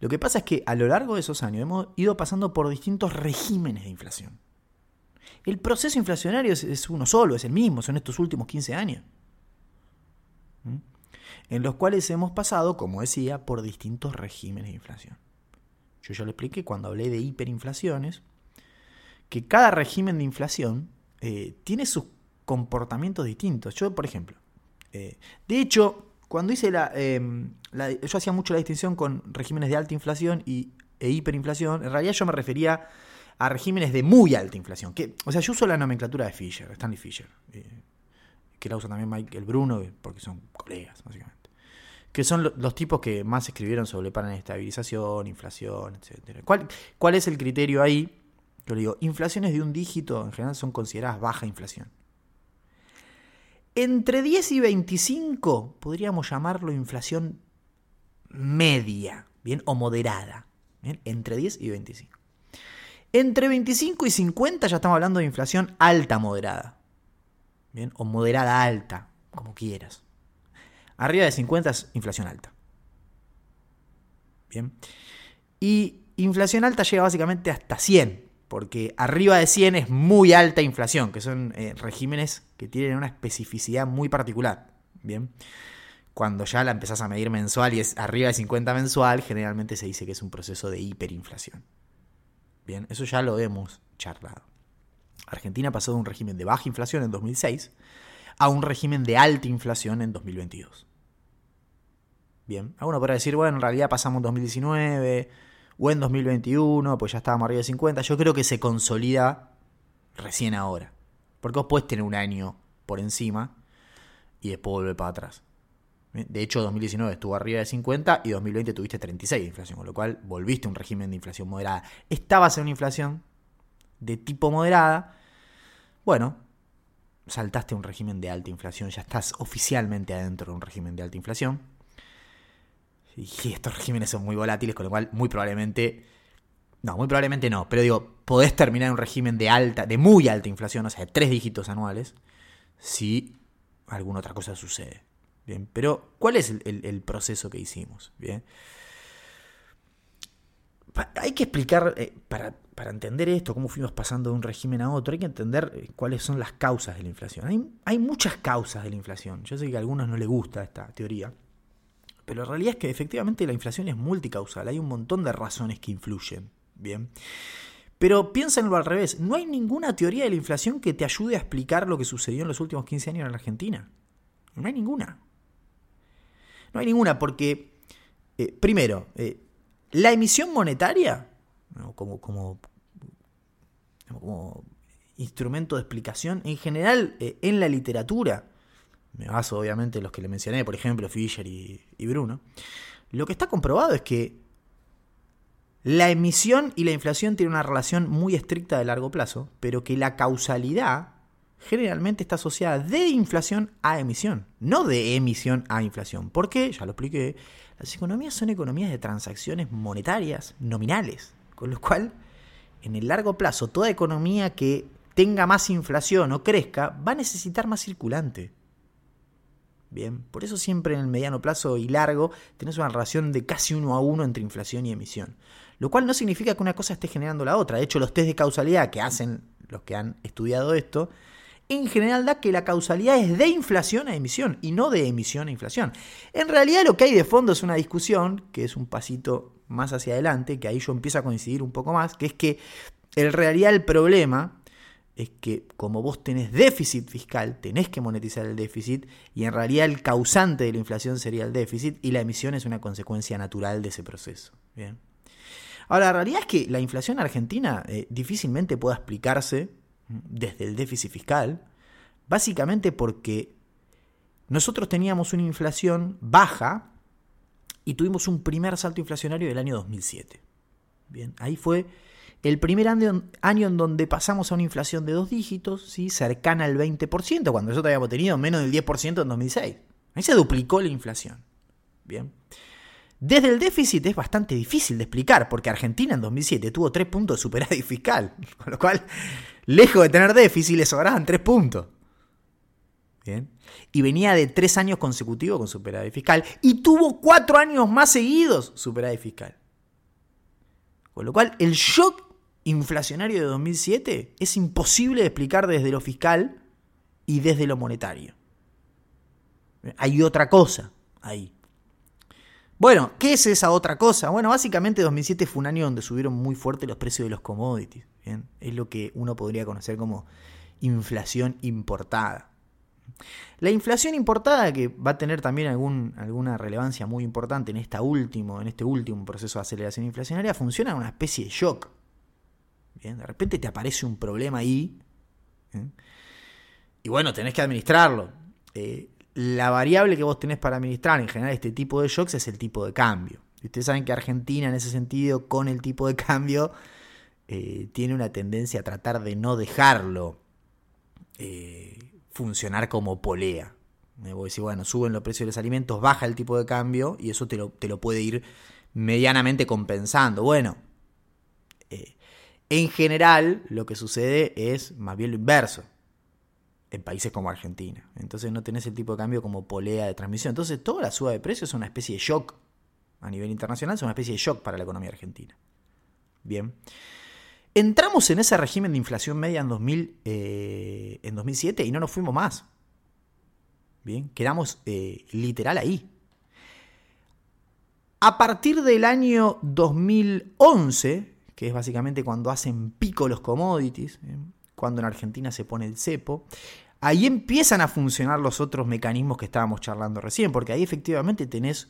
Lo que pasa es que a lo largo de esos años hemos ido pasando por distintos regímenes de inflación. El proceso inflacionario es, uno solo, es el mismo, son estos últimos 15 años. En los cuales hemos pasado, como decía, por distintos regímenes de inflación. Yo ya lo expliqué cuando hablé de hiperinflaciones, que cada régimen de inflación eh, tiene sus comportamientos distintos. Yo, por ejemplo, eh, de hecho, cuando hice em, la, Yo hacía mucho la distinción con regímenes de alta inflación y, e hiperinflación. En realidad yo me refería a regímenes de muy alta inflación. Que, o sea, yo uso la nomenclatura de Fisher, Stanley Fisher, eh, que la usa también Michael Bruno, porque son colegas, básicamente. Que son los tipos que más escribieron sobre plan de estabilización, inflación, etc. ¿Cuál, ¿Cuál es el criterio ahí? Yo le digo, inflaciones de un dígito en general son consideradas baja inflación. Entre 10 y 25 podríamos llamarlo inflación media, ¿bien? O moderada. Entre 10 y 25. Entre 25 y 50 ya estamos hablando de inflación alta moderada. ¿Bien? O moderada alta, como quieras. Arriba de 50 es inflación alta. Bien. Y inflación alta llega básicamente hasta 100, porque arriba de 100 es muy alta inflación, que son eh, regímenes que tienen una especificidad muy particular. Bien. Cuando ya la empezás a medir mensual y es arriba de 50 mensual, generalmente se dice que es un proceso de hiperinflación. Bien, eso ya lo hemos charlado. Argentina pasó de un régimen de baja inflación en 2006 a un régimen de alta inflación en 2022. Bien, alguno podrá decir, bueno, en realidad pasamos en 2019 o en 2021, pues ya estábamos arriba de 50. Yo creo que se consolida recién ahora. Porque vos puedes tener un año por encima y después volver para atrás. De hecho, 2019 estuvo arriba de 50 y 2020 tuviste 36 de inflación, con lo cual volviste a un régimen de inflación moderada. Estabas en una inflación de tipo moderada. Bueno, saltaste a un régimen de alta inflación, ya estás oficialmente adentro de un régimen de alta inflación. Y estos regímenes son muy volátiles, con lo cual muy probablemente... No, muy probablemente no, pero digo, podés terminar un régimen de alta, de muy alta inflación, o sea, de tres dígitos anuales, si alguna otra cosa sucede. Bien, pero ¿cuál es el, proceso que hicimos? Bien. hay que explicar, eh, para, entender esto, cómo fuimos pasando de un régimen a otro, hay que entender eh, cuáles son las causas de la inflación. Hay, hay muchas causas de la inflación. Yo sé que a algunos no les gusta esta teoría, pero la realidad es que efectivamente la inflación es multicausal. Hay un montón de razones que influyen. Bien. Pero piénsenlo al revés, no hay ninguna teoría de la inflación que te ayude a explicar lo que sucedió en los últimos 15 años en la Argentina. No hay ninguna. No hay ninguna porque, eh, primero, eh, la emisión monetaria, como, como, como, instrumento de explicación, en general eh, en la literatura, me baso obviamente en los que le mencioné, por ejemplo, Fischer y, Bruno, lo que está comprobado es que la emisión y la inflación tienen una relación muy estricta de largo plazo, pero que la causalidad generalmente está asociada de inflación a emisión, no de emisión a inflación. ¿Por qué? Ya lo expliqué. Las economías son economías de transacciones monetarias, nominales, con lo cual, en el largo plazo, toda economía que tenga más inflación o crezca va a necesitar más circulante. Bien, por eso siempre en el mediano plazo y largo tenés una relación de casi uno a uno entre inflación y emisión. Lo cual no significa que una cosa esté generando la otra. De hecho, los test de causalidad que hacen los que han estudiado esto, en general da que la causalidad es de inflación a emisión y no de emisión a inflación. En realidad lo que hay de fondo es una discusión, que es un pasito más hacia adelante, que ahí yo empiezo a coincidir un poco más, que es que en realidad el problema es que como vos tenés déficit fiscal, tenés que monetizar el déficit y en realidad el causante de la inflación sería el déficit y la emisión es una consecuencia natural de ese proceso. Bien. Ahora, la realidad es que la inflación argentina eh, difícilmente pueda explicarse desde el déficit fiscal, básicamente porque nosotros teníamos una inflación baja y tuvimos un primer salto inflacionario del año 2007. Bien, ahí fue el primer año, en donde pasamos a una inflación de dos dígitos, ¿sí? cercana al 20%, cuando nosotros habíamos tenido menos del 10% en 2006. Ahí se duplicó la inflación. Bien. Desde el déficit es bastante difícil de explicar, porque Argentina en 2007 tuvo 3 puntos de superávit fiscal, [laughs] con lo cual, lejos de tener déficit, le sobraban 3 puntos. Bien. Y venía de 3 años consecutivos con superávit fiscal, y tuvo 4 años más seguidos superávit fiscal. Con lo cual, el shock inflacionario de 2007 es imposible de explicar desde lo fiscal y desde lo monetario. Hay otra cosa ahí. Bueno, ¿qué es esa otra cosa? Bueno, básicamente 2007 fue un año donde subieron muy fuerte los precios de los commodities. Es lo que uno podría conocer como inflación importada. La inflación importada, que va a tener también alguna relevancia muy importante en, esta último, en este último proceso de aceleración inflacionaria, funciona en una especie de shock. De repente te aparece un problema ahí. Y bueno, tenés que administrarlo. Eh, la variable que vos tenés para administrar en general este tipo de shocks es el tipo de cambio. Y ustedes saben que Argentina en ese sentido, con el tipo de cambio, eh, tiene una tendencia a tratar de no dejarlo eh, funcionar como polea. Me voy a decir, bueno, suben los precios de los alimentos, baja el tipo de cambio y eso te lo, te lo puede ir medianamente compensando. Bueno, eh, en general lo que sucede es más bien lo inverso en países como Argentina. Entonces no tenés el tipo de cambio como polea de transmisión. Entonces toda la suba de precios es una especie de shock a nivel internacional, es una especie de shock para la economía argentina. Bien. Entramos en ese régimen de inflación media en, 2000, eh, en 2007 y no nos fuimos más. Bien, quedamos eh, literal ahí. A partir del año 2011, que es básicamente cuando hacen pico los commodities, cuando en Argentina se pone el cepo, ahí empiezan a funcionar los otros mecanismos que estábamos charlando recién, porque ahí efectivamente tenés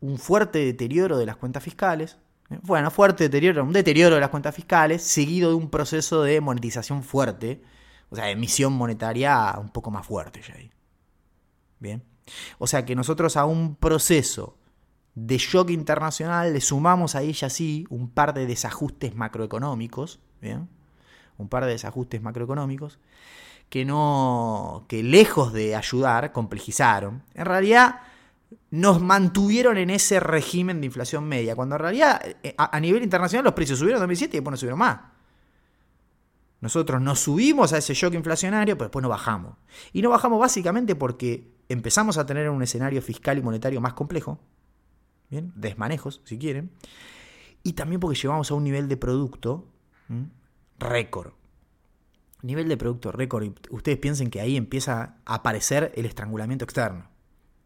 un fuerte deterioro de las cuentas fiscales, ¿eh? bueno, fuerte deterioro, un deterioro de las cuentas fiscales, seguido de un proceso de monetización fuerte, o sea, emisión monetaria un poco más fuerte ya ahí. Bien. O sea que nosotros a un proceso de shock internacional le sumamos a ella sí un par de desajustes macroeconómicos, ¿bien? un par de desajustes macroeconómicos que no que lejos de ayudar complejizaron. En realidad nos mantuvieron en ese régimen de inflación media, cuando en realidad eh, a, nivel internacional los precios subieron en 2007 y después no subieron más. Nosotros nos subimos a ese shock inflacionario, pero después no bajamos. Y no bajamos básicamente porque empezamos a tener un escenario fiscal y monetario más complejo, ¿bien? desmanejos, si quieren, y también porque llevamos a un nivel de producto récord. Nivel de producto récord. Ustedes piensen que ahí empieza a aparecer el estrangulamiento externo.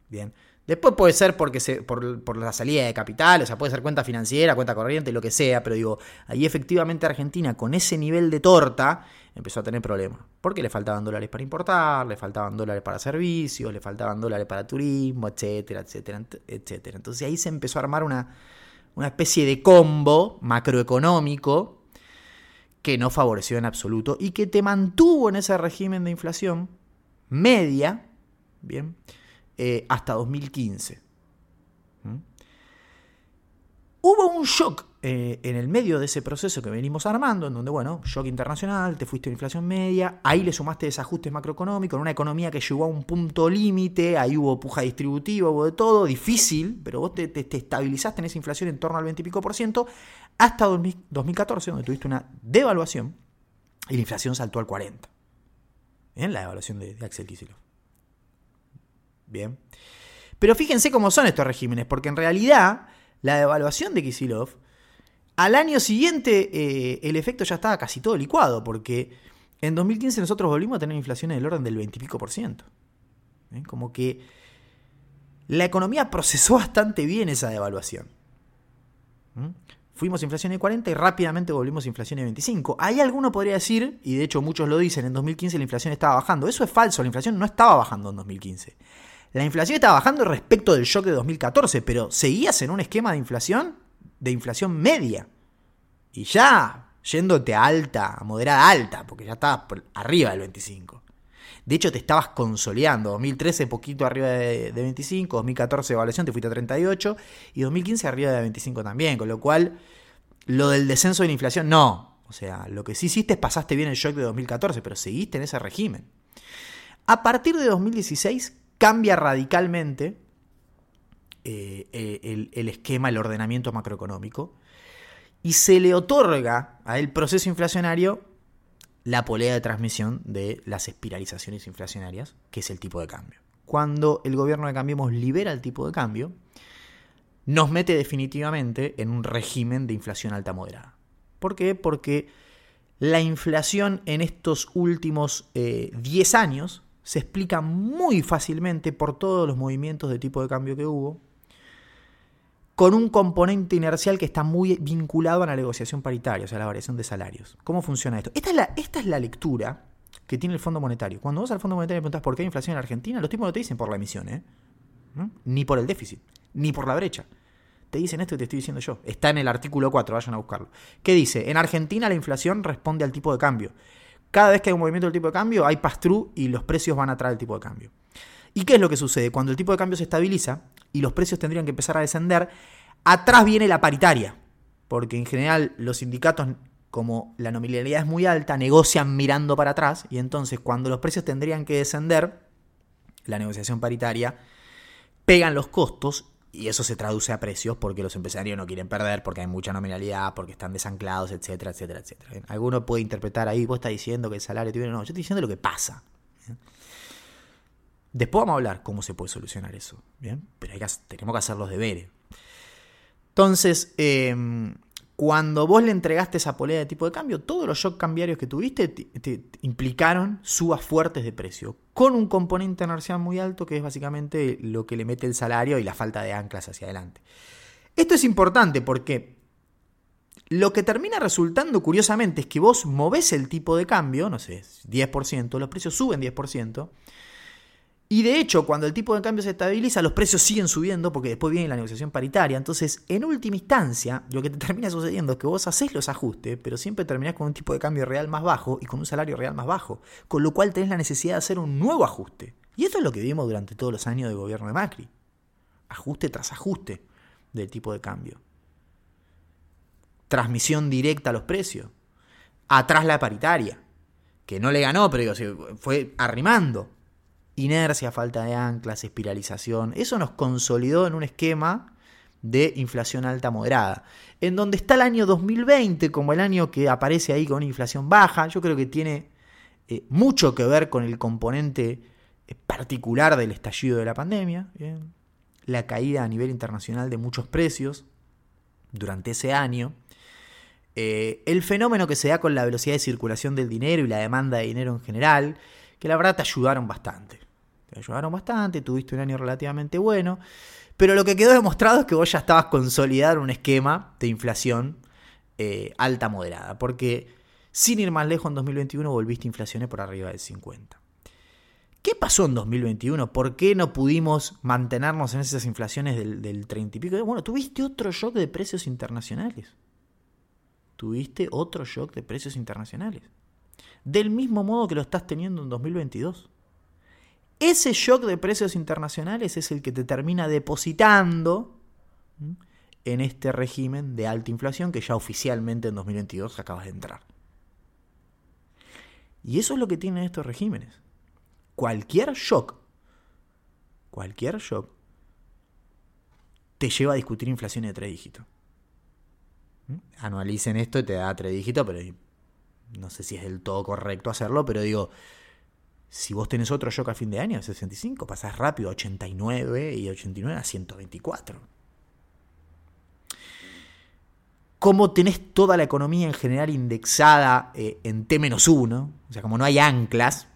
Bien. Después puede ser porque por, la salida de capital, o sea, puede ser cuenta financiera, cuenta corriente, lo que sea, pero digo, ahí efectivamente Argentina con ese nivel de torta empezó a tener problemas. Porque le faltaban dólares para importar, le faltaban dólares para servicios, le faltaban dólares para turismo, etcétera, etcétera, etcétera. Entonces ahí se empezó a armar una, una especie de combo macroeconómico que no favoreció en absoluto y que te mantuvo en ese régimen de inflación media, bien, eh, hasta 2015. ¿Mm? Hubo un shock eh, en el medio de ese proceso que venimos armando, en donde, bueno, shock internacional, te fuiste a inflación media, ahí le sumaste desajustes macroeconómicos, en una economía que llegó a un punto límite, ahí hubo puja distributiva, hubo de todo, difícil, pero vos te, estabilizaste en esa inflación en torno al 20 y pico por ciento, hasta 2014, donde tuviste una devaluación y la inflación saltó al 40. En la devaluación de, de Axel Kicillof. Bien. Pero fíjense cómo son estos regímenes, porque en realidad la devaluación de Kisilov, al año siguiente eh, el efecto ya estaba casi todo licuado, porque en 2015 nosotros volvimos a tener inflaciones del orden del 20 y pico por ciento. ¿Eh? Como que la economía procesó bastante bien esa devaluación. ¿Mm? Fuimos inflación de 40 y rápidamente volvimos a inflación de 25. Ahí alguno podría decir, y de hecho muchos lo dicen, en 2015 la inflación estaba bajando. Eso es falso, la inflación no estaba bajando en 2015. La inflación estaba bajando respecto del shock de 2014, pero seguías en un esquema de inflación, de inflación media. Y ya yéndote a alta, a moderada alta, porque ya estabas arriba del 25. De hecho, te estabas consolidando. 2013 poquito arriba de, 25, 2014 evaluación te fuiste a 38 y 2015 arriba de 25 también. Con lo cual, lo del descenso de la inflación, no. O sea, lo que sí hiciste es pasaste bien el shock de 2014, pero seguiste en ese régimen. A partir de 2016 cambia radicalmente eh, eh, el, esquema, el ordenamiento macroeconómico, y se le otorga al proceso inflacionario la polea de transmisión de las espiralizaciones inflacionarias, que es el tipo de cambio. Cuando el gobierno de Cambiemos libera el tipo de cambio, nos mete definitivamente en un régimen de inflación alta moderada. ¿Por qué? Porque la inflación en estos últimos 10 eh, años se explica muy fácilmente por todos los movimientos de tipo de cambio que hubo, con un componente inercial que está muy vinculado a la negociación paritaria, o sea, la variación de salarios. ¿Cómo funciona esto? Esta es la, esta es la lectura que tiene el Fondo Monetario. Cuando vas al Fondo Monetario y preguntas por qué hay inflación en Argentina, los tipos no te dicen por la emisión, ¿eh? ni por el déficit, ni por la brecha. Te dicen esto que te estoy diciendo yo. Está en el artículo 4, vayan a buscarlo. ¿Qué dice? En Argentina la inflación responde al tipo de cambio. Cada vez que hay un movimiento del tipo de cambio, hay pass-through y los precios van atrás del tipo de cambio. ¿Y qué es lo que sucede? Cuando el tipo de cambio se estabiliza y los precios tendrían que empezar a descender, atrás viene la paritaria. Porque en general los sindicatos, como la nominalidad es muy alta, negocian mirando para atrás y entonces cuando los precios tendrían que descender, la negociación paritaria, pegan los costos y eso se traduce a precios porque los empresarios no quieren perder, porque hay mucha nominalidad, porque están desanclados, etcétera, etcétera, etcétera. Alguno puede interpretar ahí, vos estás diciendo que el salario tiene. No, yo estoy diciendo lo que pasa. Después vamos a hablar cómo se puede solucionar eso. ¿bien? Pero tenemos que hacer los deberes. Entonces, eh, cuando vos le entregaste esa polea de tipo de cambio, todos los shocks cambiarios que tuviste te, implicaron subas fuertes de precio, con un componente inercial muy alto que es básicamente lo que le mete el salario y la falta de anclas hacia adelante. Esto es importante porque lo que termina resultando curiosamente es que vos movés el tipo de cambio, no sé, 10%, los precios suben 10%, y de hecho, cuando el tipo de cambio se estabiliza, los precios siguen subiendo porque después viene la negociación paritaria. Entonces, en última instancia, lo que te [laughs] termina sucediendo es que vos haces los ajustes, pero siempre terminás con un tipo de cambio real más bajo y con un salario real más bajo. Con lo cual tenés la necesidad de hacer un nuevo ajuste. Y esto es lo que vimos durante todos los años de gobierno de Macri. Ajuste tras ajuste del tipo de cambio. Transmisión directa a los precios. Atrás la paritaria. Que no le ganó, pero fue arrimando inercia, falta de anclas, espiralización. Eso nos consolidó en un esquema de inflación alta moderada. En donde está el año 2020 como el año que aparece ahí con una inflación baja, yo creo que tiene eh, mucho que ver con el componente eh, particular del estallido de la pandemia, la caída a nivel internacional de muchos precios durante ese año. Eh, el fenómeno que se da con la velocidad de circulación del dinero y la demanda de dinero en general, que la verdad te ayudaron bastante. Te ayudaron bastante, tuviste un año relativamente bueno, pero lo que quedó demostrado es que vos ya estabas consolidando un esquema de inflación eh, alta moderada, porque sin ir más lejos en 2021 volviste inflaciones por arriba del 50. ¿Qué pasó en 2021? ¿Por qué no pudimos mantenernos en esas inflaciones del, del 30 y pico? Bueno, tuviste otro shock de precios internacionales. Tuviste otro shock de precios internacionales. Del mismo modo que lo estás teniendo en 2022. Ese shock de precios internacionales es el que te termina depositando en este régimen de alta inflación que ya oficialmente en 2022 acabas de entrar. Y eso es lo que tienen estos regímenes cualquier shock, cualquier shock, te lleva a discutir inflación de tres dígitos. Anualicen esto y te da tres dígitos, pero no sé si es del todo correcto hacerlo, pero digo, si vos tenés otro shock a fin de año, 65, pasás rápido a 89 y 89 a 124. Como tenés toda la economía en general indexada eh, en T-1, o sea, como no hay anclas,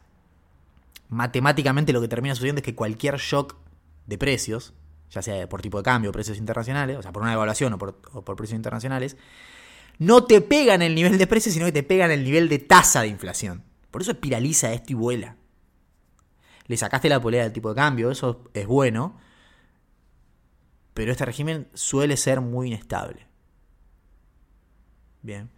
matemáticamente lo que termina sucediendo es que cualquier shock de precios, ya sea por tipo de cambio o precios internacionales, o sea, por una evaluación o por, precios internacionales, no te pega en el nivel de precios, sino que te pega en el nivel de tasa de inflación. Por eso espiraliza esto y vuela. Le sacaste la polea del tipo de cambio, eso es bueno, pero este régimen suele ser muy inestable. Bien.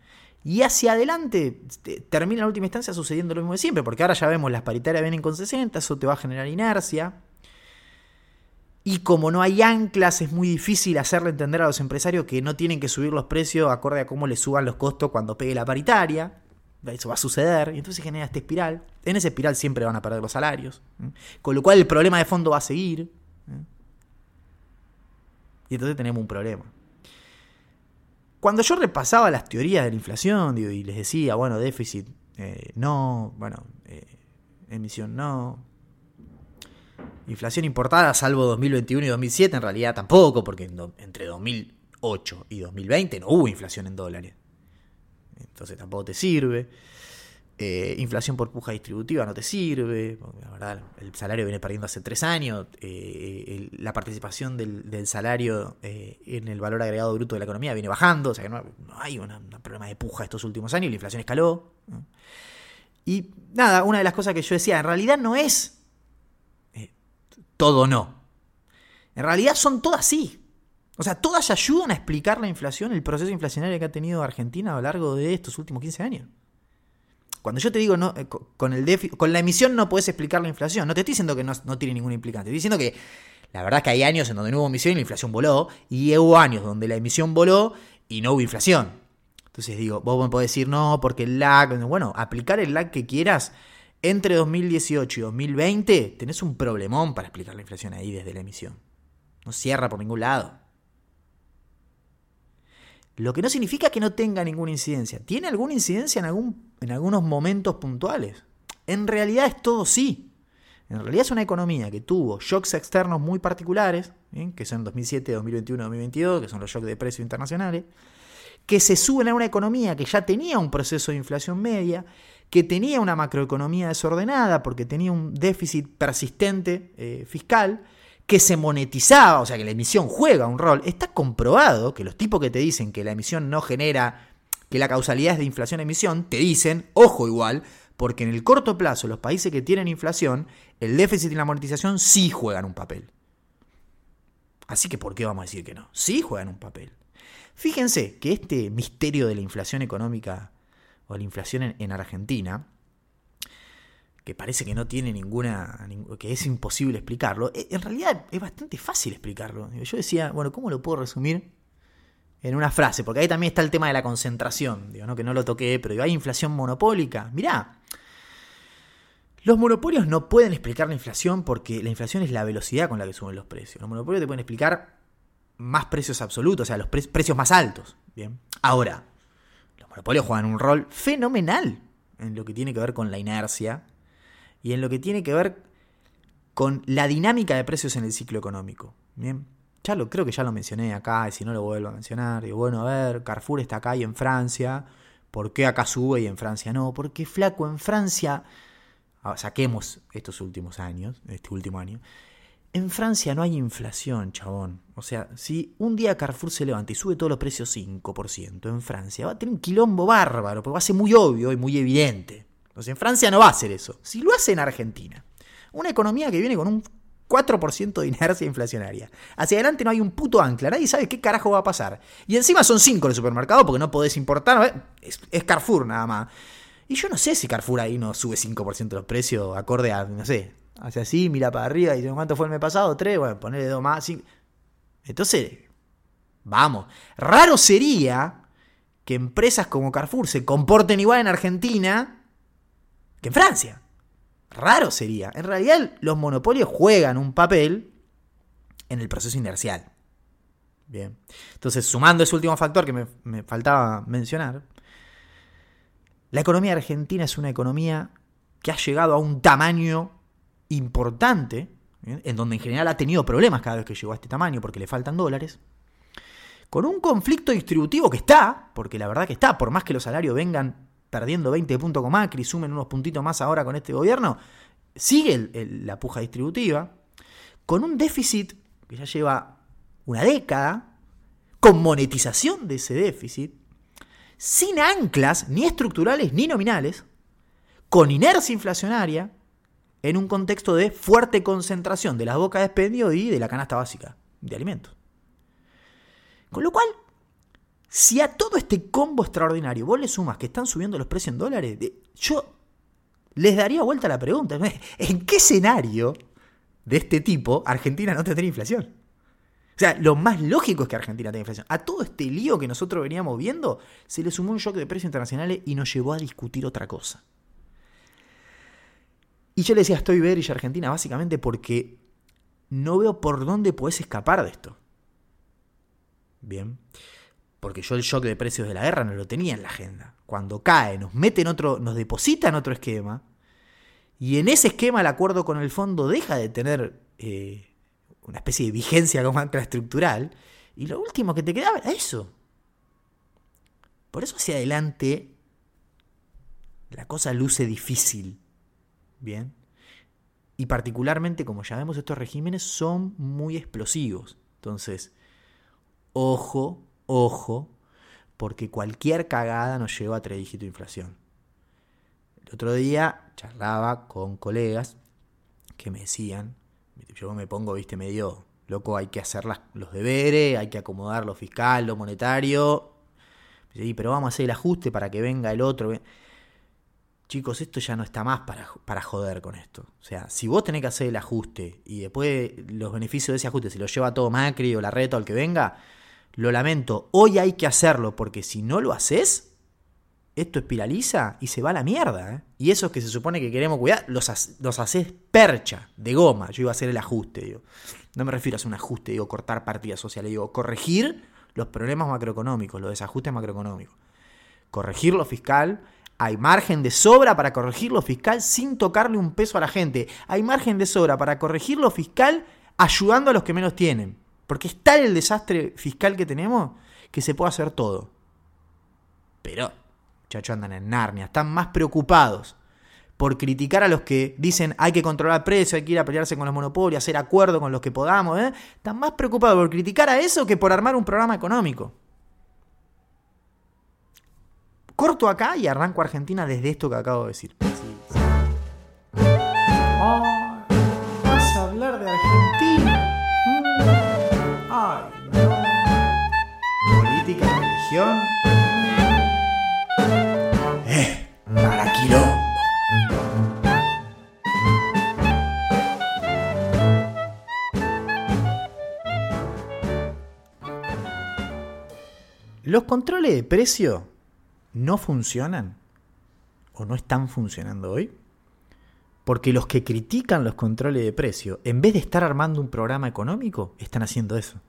Y hacia adelante termina en última instancia sucediendo lo mismo de siempre, porque ahora ya vemos las paritarias vienen con 60, eso te va a generar inercia. Y como no hay anclas, es muy difícil hacerle entender a los empresarios que no tienen que subir los precios acorde a cómo les suban los costos cuando pegue la paritaria. Eso va a suceder y entonces genera esta espiral. En esa espiral siempre van a perder los salarios. Con lo cual el problema de fondo va a seguir. Y entonces tenemos un problema. Cuando yo repasaba las teorías de la inflación y les decía, bueno, déficit eh, no, bueno, eh, emisión no, inflación importada salvo 2021 y 2007, en realidad tampoco, porque entre 2008 y 2020 no hubo inflación en dólares. Entonces tampoco te sirve. Eh, inflación por puja distributiva no te sirve, la verdad el salario viene perdiendo hace tres años, eh, la participación del, salario eh, en el valor agregado bruto de la economía viene bajando, o sea que no, hay un problema de puja estos últimos años, la inflación escaló. Y nada, una de las cosas que yo decía, en realidad no es todo no, en realidad son todas sí. O sea, todas ayudan a explicar la inflación, el proceso inflacionario que ha tenido Argentina a lo largo de estos últimos 15 años. Cuando yo te digo no, eh, con, el con la emisión no puedes explicar la inflación, no te estoy diciendo que no, tiene ningún implicante, estoy diciendo que la verdad es que hay años en donde no hubo emisión y la inflación voló, y hubo años donde la emisión voló y no hubo inflación. Entonces digo, vos me podés decir no, porque el lag, bueno, aplicar el lag que quieras entre 2018 y 2020, tenés un problemón para explicar la inflación ahí desde la emisión. No cierra por ningún lado. Lo que no significa que no tenga ninguna incidencia. Tiene alguna incidencia en, algún, en algunos momentos puntuales. En realidad es todo sí. En realidad es una economía que tuvo shocks externos muy particulares, que son 2007, 2021, 2022, que son los shocks de precios internacionales, que se suben a una economía que ya tenía un proceso de inflación media, que tenía una macroeconomía desordenada porque tenía un déficit persistente eh, fiscal, que se monetizaba, o sea que la emisión juega un rol, está comprobado que los tipos que te dicen que la emisión no genera, que la causalidad es de inflación-emisión, te dicen, ojo igual, porque en el corto plazo los países que tienen inflación, el déficit y la monetización sí juegan un papel. Así que ¿por qué vamos a decir que no? Sí juegan un papel. Fíjense que este misterio de la inflación económica o la inflación en Argentina, que parece que no tiene ninguna, que es imposible explicarlo, e, en realidad es bastante fácil explicarlo. Yo decía, bueno, ¿cómo lo puedo resumir en una frase? Porque ahí también está el tema de la concentración, digo, ¿no? que no lo toqué, pero hay inflación monopólica. Mirá, los monopolios no pueden explicar la inflación porque la inflación es la velocidad con la que suben los precios. Los monopolios te pueden explicar más precios absolutos, o sea, los precios más altos. Bien. Ahora, los monopolios juegan un rol fenomenal en lo que tiene que ver con la inercia y en lo que tiene que ver con la dinámica de precios en el ciclo económico. Bien, ya creo que ya lo mencioné acá, y si no lo vuelvo a mencionar, digo, bueno, a ver, Carrefour está acá y en Francia, ¿por qué acá sube y en Francia no? Porque flaco, en Francia saquemos estos últimos años, este último año, en Francia no hay inflación, chabón. O sea, si un día Carrefour se levanta y sube todos los precios 5% en Francia, va a tener un quilombo bárbaro, porque va a ser muy obvio y muy evidente. Entonces en Francia no va a hacer eso. Si lo hace en Argentina, una economía que viene con un 4% de inercia inflacionaria. Hacia adelante no hay un puto ancla, nadie sabe qué carajo va a pasar. Y encima son 5 el supermercado porque no podés importar, es, Carrefour nada más. Y yo no sé si Carrefour ahí no sube 5% los precios acorde a, no sé, hace así, mira para arriba y dice, ¿cuánto fue el mes pasado? Tres, bueno, ponerle dos más. Cinco. Entonces, vamos. Raro sería que empresas como Carrefour se comporten igual en Argentina que en Francia. Raro sería. En realidad, los monopolios juegan un papel en el proceso inercial. Bien. Entonces, sumando ese último factor que me, me faltaba mencionar, la economía argentina es una economía que ha llegado a un tamaño importante, en donde en general ha tenido problemas cada vez que llegó a este tamaño porque le faltan dólares, con un conflicto distributivo que está, porque la verdad que está, por más que los salarios vengan perdiendo 20 puntos con Macri, sumen unos puntitos más ahora con este gobierno, sigue la puja distributiva, con un déficit que ya lleva una década, con monetización de ese déficit, sin anclas ni estructurales ni nominales, con inercia inflacionaria, en un contexto de fuerte concentración de las bocas de expendio y de la canasta básica de alimentos. Con lo cual, si a todo este combo extraordinario vos le sumas que están subiendo los precios en dólares, yo les daría vuelta la pregunta. [laughs] ¿En qué escenario de este tipo Argentina no tendría inflación? O sea, lo más lógico es que Argentina tenga inflación. A todo este lío que nosotros veníamos viendo, se le sumó un shock de precios internacionales y nos llevó a discutir otra cosa. Y yo le decía, estoy ver y Argentina básicamente porque no veo por dónde puedes escapar de esto. Bien. Porque yo el shock de precios de la guerra no lo tenía en la agenda. Cuando cae, nos mete en otro, nos deposita en otro esquema. Y en ese esquema el acuerdo con el fondo deja de tener eh, una especie de vigencia como ancla estructural. Y lo último que te quedaba era eso. Por eso hacia adelante la cosa luce difícil. Bien. Y particularmente, como ya vemos, estos regímenes son muy explosivos. Entonces, ojo, ojo, porque cualquier cagada nos lleva a tres dígitos de inflación. El otro día charlaba con colegas que me decían, yo me pongo, viste, medio loco, hay que hacer los deberes, hay que acomodar lo fiscal, lo monetario. pero vamos a hacer el ajuste para que venga el otro chicos, esto ya no está más para, para, joder con esto. O sea, si vos tenés que hacer el ajuste y después los beneficios de ese ajuste se los lleva todo Macri o la reta o el que venga, lo lamento, hoy hay que hacerlo porque si no lo haces, esto espiraliza y se va a la mierda. ¿eh? Y esos que se supone que queremos cuidar, los, los haces percha, de goma. Yo iba a hacer el ajuste, digo. No me refiero a hacer un ajuste, digo, cortar partidas sociales, digo, corregir los problemas macroeconómicos, los desajustes macroeconómicos. Corregir lo fiscal hay margen de sobra para corregir lo fiscal sin tocarle un peso a la gente. Hay margen de sobra para corregir lo fiscal ayudando a los que menos tienen. Porque está el desastre fiscal que tenemos que se puede hacer todo. Pero, muchachos, andan en Narnia. Están más preocupados por criticar a los que dicen hay que controlar el precio, hay que ir a pelearse con los monopolios, hacer acuerdo con los que podamos. ¿eh? Están más preocupados por criticar a eso que por armar un programa económico. Corto acá y arranco Argentina desde esto que acabo de decir. Oh, Eh, para quilombo. Los controles de precio no funcionan o no están funcionando hoy? Porque los que critican los controles de precio, en vez de estar armando un programa económico, están haciendo eso.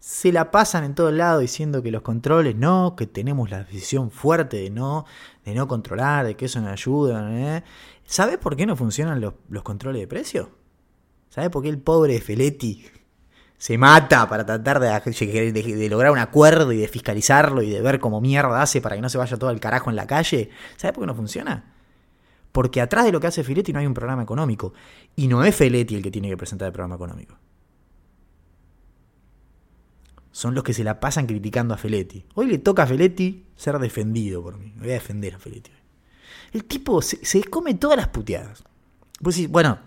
Se la pasan en todos lados diciendo que los controles no, que tenemos la decisión fuerte de no, de no controlar, de que eso no ayuda. ¿eh? ¿Sabes por qué no funcionan los, los controles de precio? ¿Sabes por qué el pobre Feletti se mata para tratar de, lograr un acuerdo y de fiscalizarlo y de ver cómo mierda hace para que no se vaya todo el carajo en la calle. ¿Sabes por qué no funciona? Porque atrás de lo que hace Filetti no hay un programa económico. Y no es Filetti el que tiene que presentar el programa económico. Son los que se la pasan criticando a Feletti. Hoy le toca a Feletti ser defendido por mí. Voy a defender a Feletti. El tipo se, come todas las puteadas. Pues sí, bueno,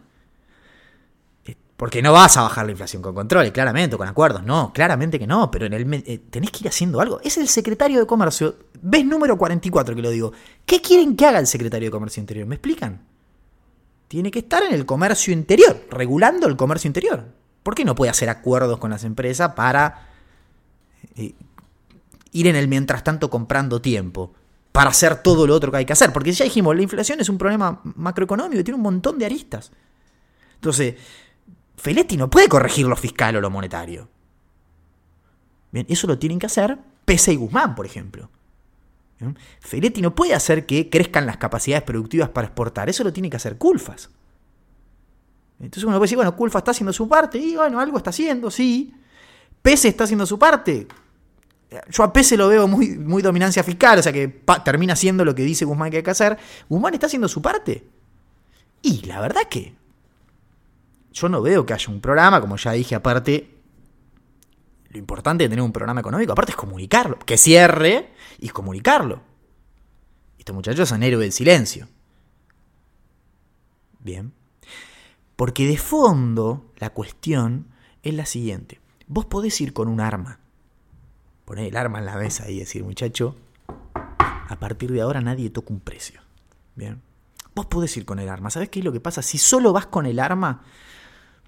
porque no vas a bajar la inflación con controles, claramente, con acuerdos. No, claramente que no, pero en el, eh, tenés que ir haciendo algo. Es el secretario de Comercio, ves número 44 que lo digo. ¿Qué quieren que haga el secretario de Comercio Interior? ¿Me explican? Tiene que estar en el comercio interior, regulando el comercio interior. ¿Por qué no puede hacer acuerdos con las empresas para eh, ir en el mientras tanto comprando tiempo? Para hacer todo lo otro que hay que hacer. Porque ya dijimos, la inflación es un problema macroeconómico, tiene un montón de aristas. Entonces, Feletti no puede corregir lo fiscal o lo monetario. Bien, eso lo tienen que hacer Pese y Guzmán, por ejemplo. Feletti no puede hacer que crezcan las capacidades productivas para exportar. Eso lo tiene que hacer Culfas. Entonces uno puede decir, bueno, Culfas está haciendo su parte. Y bueno, algo está haciendo, sí. Pese está haciendo su parte. Yo a Pese lo veo muy, muy dominancia fiscal, o sea que termina haciendo lo que dice Guzmán que hay que hacer. Guzmán está haciendo su parte. Y la verdad que yo no veo que haya un programa, como ya dije, aparte, lo importante de tener un programa económico, aparte es comunicarlo, que cierre y comunicarlo. Estos muchachos son héroes del silencio. Bien. Porque de fondo la cuestión es la siguiente. Vos podés ir con un arma, poner el arma en la mesa y decir, muchacho, a partir de ahora nadie toca un precio. Bien. Vos podés ir con el arma. ¿Sabés qué es lo que pasa? Si solo vas con el arma,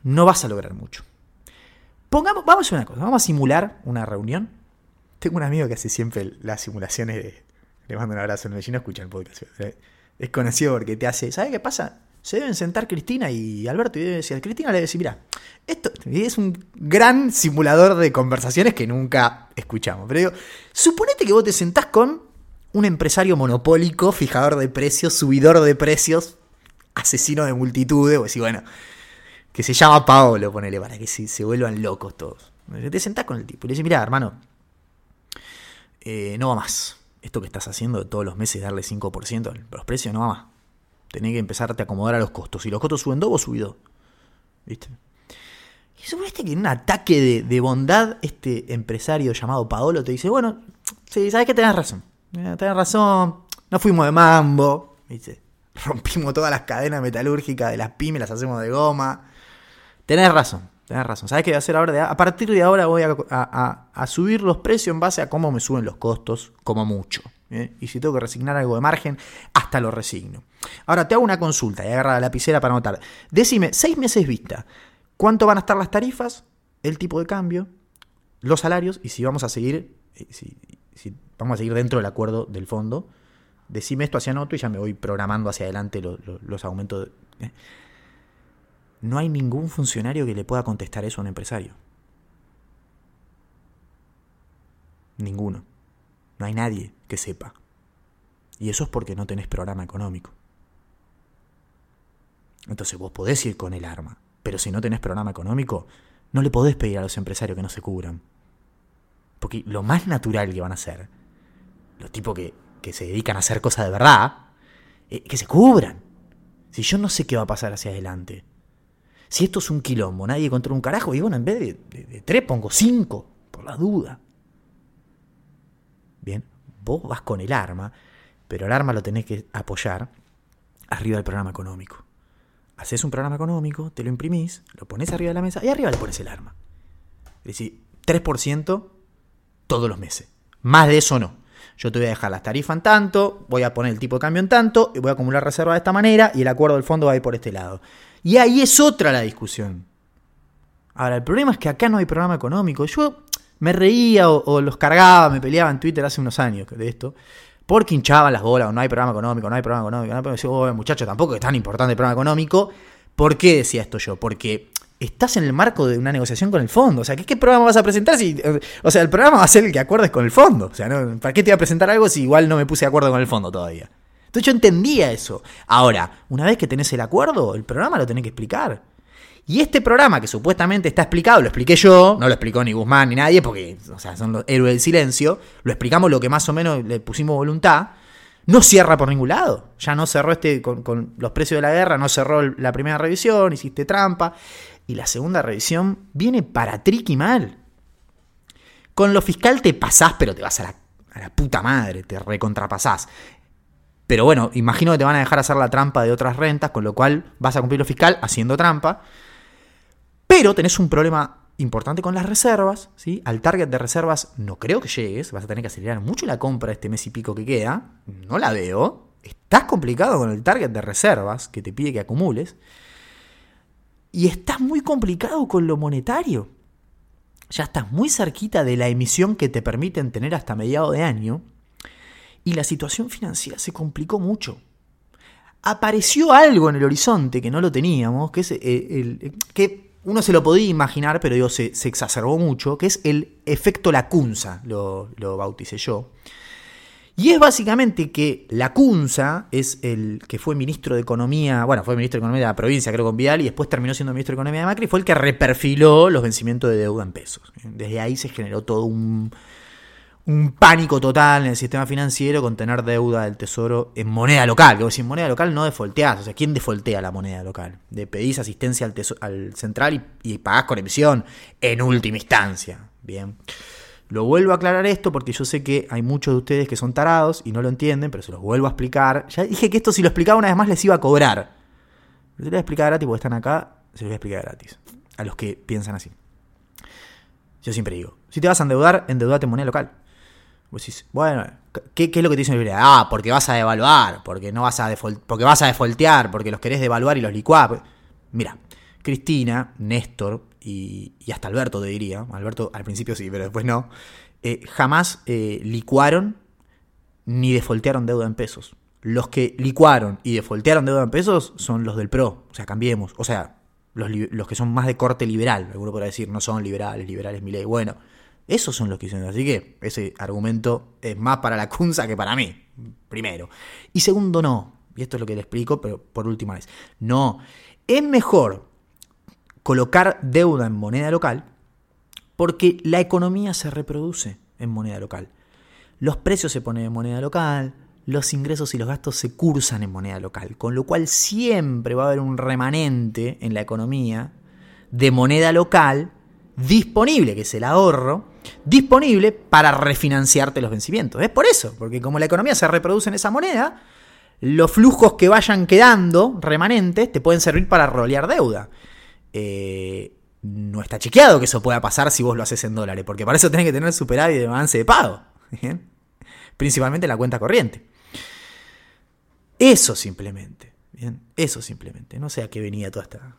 no vas a lograr mucho. Pongamos, vamos a hacer una cosa, vamos a simular una reunión. Tengo un amigo que hace siempre las simulaciones de... Le mando un abrazo, no, no escucha el podcast. Eh, es conocido porque te hace... ¿Sabes qué pasa? Se deben sentar Cristina y Alberto y debe decir, Cristina le debe decir, mira, esto es un gran simulador de conversaciones que nunca escuchamos. Pero digo, suponete que vos te sentás con un empresario monopólico, fijador de precios, subidor de precios, asesino de multitudes, o decís, bueno, que se llama Paolo, ponele, para que se, se vuelvan locos todos. Te sentás con el tipo y le dices, mira, hermano, eh, no va más. Esto que estás haciendo todos los meses darle 5% a los precios no va más. Tenés que empezarte a acomodar a los costos. Si los costos suben dos, vos subís dos. ¿Viste? Y suponete que en un ataque de, bondad, este empresario llamado Paolo te dice, bueno, sí, sabes que tenés razón. Eh, tenés razón, no fuimos de mambo. ¿Viste? Rompimos todas las cadenas metalúrgicas de las pymes, las hacemos de goma. Tenés razón, tenés razón. ¿Sabes qué voy a hacer ahora? A partir de ahora voy a, subir los precios en base a cómo me suben los costos, como mucho. ¿eh? Y si tengo que resignar algo de margen, hasta lo resigno. Ahora te hago una consulta y agarra la lapicera para anotar. Decime, seis meses vista, ¿cuánto van a estar las tarifas, el tipo de cambio, los salarios y si vamos a seguir, eh, si, vamos a seguir dentro del acuerdo del fondo? Decime esto hacia anoto y ya me voy programando hacia adelante los, aumentos. De, ¿eh? No hay ningún funcionario que le pueda contestar eso a un empresario. Ninguno. No hay nadie que sepa. Y eso es porque no tenés programa económico. Entonces vos podés ir con el arma, pero si no tenés programa económico, no le podés pedir a los empresarios que no se cubran. Porque lo más natural que van a hacer, los tipos que, que se dedican a hacer cosas de verdad, es que se cubran. Si yo no sé qué va a pasar hacia adelante, si esto es un quilombo, nadie controla un carajo, y bueno, en vez de, tres pongo cinco, por la duda. Bien, vos vas con el arma, pero el arma lo tenés que apoyar arriba del programa económico. Haces un programa económico, te lo imprimís, lo pones arriba de la mesa y arriba le pones el arma. Es decir, 3% todos los meses. Más de eso no. Yo te voy a dejar las tarifas en tanto, voy a poner el tipo de cambio en tanto, y voy a acumular reservas de esta manera, y el acuerdo del fondo va a ir por este lado. Y ahí es otra la discusión. Ahora, el problema es que acá no hay programa económico. Yo me reía o, los cargaba, me peleaba en Twitter hace unos años de esto, porque hinchaban las bolas, no hay programa económico, no hay programa económico, no hay programa económico. muchachos, tampoco es tan importante el programa económico. ¿Por qué decía esto yo? Porque estás en el marco de una negociación con el fondo. O sea, ¿qué, programa vas a presentar si. O sea, el programa va a ser el que acuerdes con el fondo. O sea, ¿para qué te iba a presentar algo si igual no me puse de acuerdo con el fondo todavía? Entonces yo entendía eso. Ahora, una vez que tenés el acuerdo, el programa lo tenés que explicar. Y este programa que supuestamente está explicado, lo expliqué yo, no lo explicó ni Guzmán ni nadie, porque o sea, son los héroes del silencio, lo explicamos lo que más o menos le pusimos voluntad. no cierra por ningún lado. Ya no cerró este con, con, los precios de la guerra, no cerró la primera revisión, hiciste trampa. Y la segunda revisión viene para triqui mal. Con lo fiscal te pasás, pero te vas a la, a la puta madre, te recontrapasás. Pero bueno, imagino que te van a dejar hacer la trampa de otras rentas, con lo cual vas a cumplir lo fiscal haciendo trampa. Pero tenés un problema importante con las reservas, ¿sí? Al target de reservas no creo que llegues, vas a tener que acelerar mucho la compra este mes y pico que queda, no la veo. Estás complicado con el target de reservas que te pide que acumules. Y estás muy complicado con lo monetario. Ya estás muy cerquita de la emisión que te permiten tener hasta mediado de año. Y la situación financiera se complicó mucho. Apareció algo en el horizonte que no lo teníamos, que es el que uno se lo podía imaginar, pero digo, se, exacerbó mucho, que es el efecto lacunza, lo, lo bauticé yo. Y es básicamente que Lacunza es el que fue ministro de Economía, bueno, fue ministro de Economía de la provincia, creo, con Vidal, y después terminó siendo ministro de Economía de Macri, fue el que reperfiló los vencimientos de deuda en pesos. Desde ahí se generó todo un, un pánico total en el sistema financiero con tener deuda del tesoro en moneda local. Que en moneda local no defolteás. O sea, ¿quién defoltea la moneda local? De pedís asistencia al, al central y, y, pagás con emisión en última instancia. Bien. Lo vuelvo a aclarar esto porque yo sé que hay muchos de ustedes que son tarados y no lo entienden, pero se los vuelvo a explicar. Ya dije que esto si lo explicaba una vez más les iba a cobrar. Se lo voy a explicar gratis porque están acá, se los voy a explicar gratis. A los que piensan así. Yo siempre digo, si te vas a endeudar, endeudate en moneda local. Vos decís, bueno, ¿qué, ¿qué, es lo que te dice la Biblia? Ah, porque vas a devaluar, porque no vas a porque vas a defoltear, porque los querés devaluar y los licuar. Mira, Cristina, Néstor y, y, hasta Alberto te diría, Alberto al principio sí, pero después no, eh, jamás eh, licuaron ni defoltearon deuda en pesos. Los que licuaron y defoltearon deuda en pesos son los del PRO, o sea, cambiemos, o sea, los, los que son más de corte liberal, alguno podrá decir, no son liberales, liberales mi ley. Bueno, esos son los hicieron. Así que ese argumento es más para la Cunza que para mí. Primero. Y segundo, no. Y esto es lo que le explico, pero por última vez. No. Es mejor colocar deuda en moneda local porque la economía se reproduce en moneda local. Los precios se ponen en moneda local, los ingresos y los gastos se cursan en moneda local, con lo cual siempre va a haber un remanente en la economía de moneda local disponible, que es el ahorro, disponible para refinanciarte los vencimientos. Es por eso, porque como la economía se reproduce en esa moneda, los flujos que vayan quedando remanentes te pueden servir para rolear deuda. Eh, no está chequeado que eso pueda pasar si vos lo haces en dólares, porque para eso tenés que tener superávit de balance de pago, principalmente en la cuenta corriente. Eso simplemente. Eso simplemente. No sé a qué venía toda esta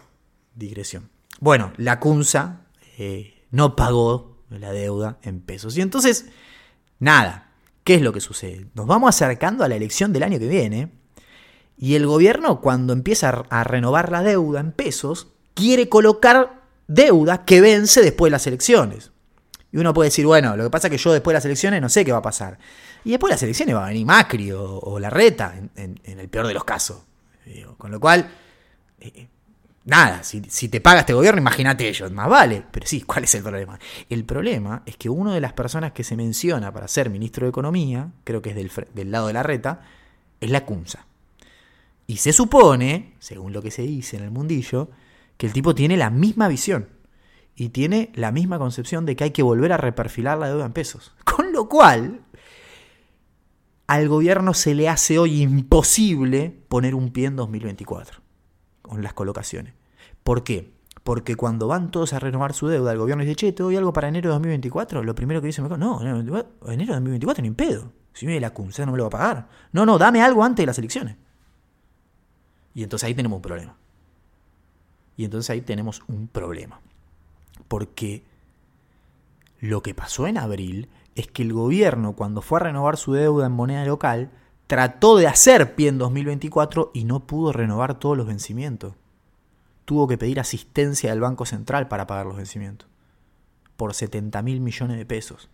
digresión. Bueno, la CUNSA eh, no pagó la deuda en pesos. Y entonces, nada, ¿qué es lo que sucede? Nos vamos acercando a la elección del año que viene y el gobierno cuando empieza a renovar la deuda en pesos, quiere colocar deuda que vence después de las elecciones. Y uno puede decir, bueno, lo que pasa es que yo después de las elecciones no sé qué va a pasar. Y después de las elecciones va a venir Macri o, o Larreta, en, en, el peor de los casos. Con lo cual, eh, Nada, si, te paga este gobierno, imagínate ellos, más vale. Pero sí, ¿cuál es el problema? El problema es que una de las personas que se menciona para ser ministro de Economía, creo que es del, del lado de la reta, es la CUNSA. Y se supone, según lo que se dice en el mundillo, que el tipo tiene la misma visión y tiene la misma concepción de que hay que volver a reperfilar la deuda en pesos. [laughs] Con lo cual, al gobierno se le hace hoy imposible poner un pie en 2024 con las colocaciones. ¿Por qué? Porque cuando van todos a renovar su deuda, el gobierno dice, che, ¿te doy algo para enero de 2024? Lo primero que dice, no, enero de 2024 ni pedo. Si viene la CUNSA no me lo va a pagar. No, no, dame algo antes de las elecciones. Y entonces ahí tenemos un problema. Y entonces ahí tenemos un problema. Porque lo que pasó en abril es que el gobierno, cuando fue a renovar su deuda en moneda local, trató de hacer pie en 2024 y no pudo renovar todos los vencimientos. Tuvo que pedir asistencia del Banco Central para pagar los vencimientos. Por 70 mil millones de pesos.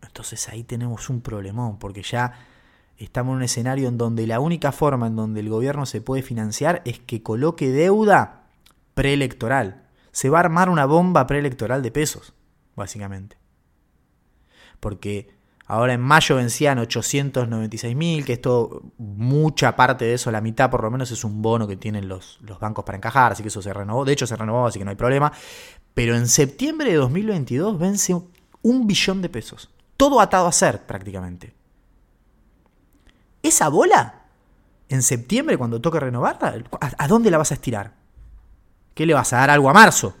Entonces ahí tenemos un problemón, porque ya estamos en un escenario en donde la única forma en donde el gobierno se puede financiar es que coloque deuda preelectoral. Se va a armar una bomba preelectoral de pesos, básicamente. Porque Ahora en mayo vencían 896 mil, que esto, mucha parte de eso, la mitad por lo menos es un bono que tienen los, los bancos para encajar, así que eso se renovó. De hecho se renovó, así que no hay problema. Pero en septiembre de 2022 vence un billón de pesos. Todo atado a ser prácticamente. Esa bola, en septiembre cuando toque renovarla, ¿a dónde la vas a estirar? ¿Qué le vas a dar algo a marzo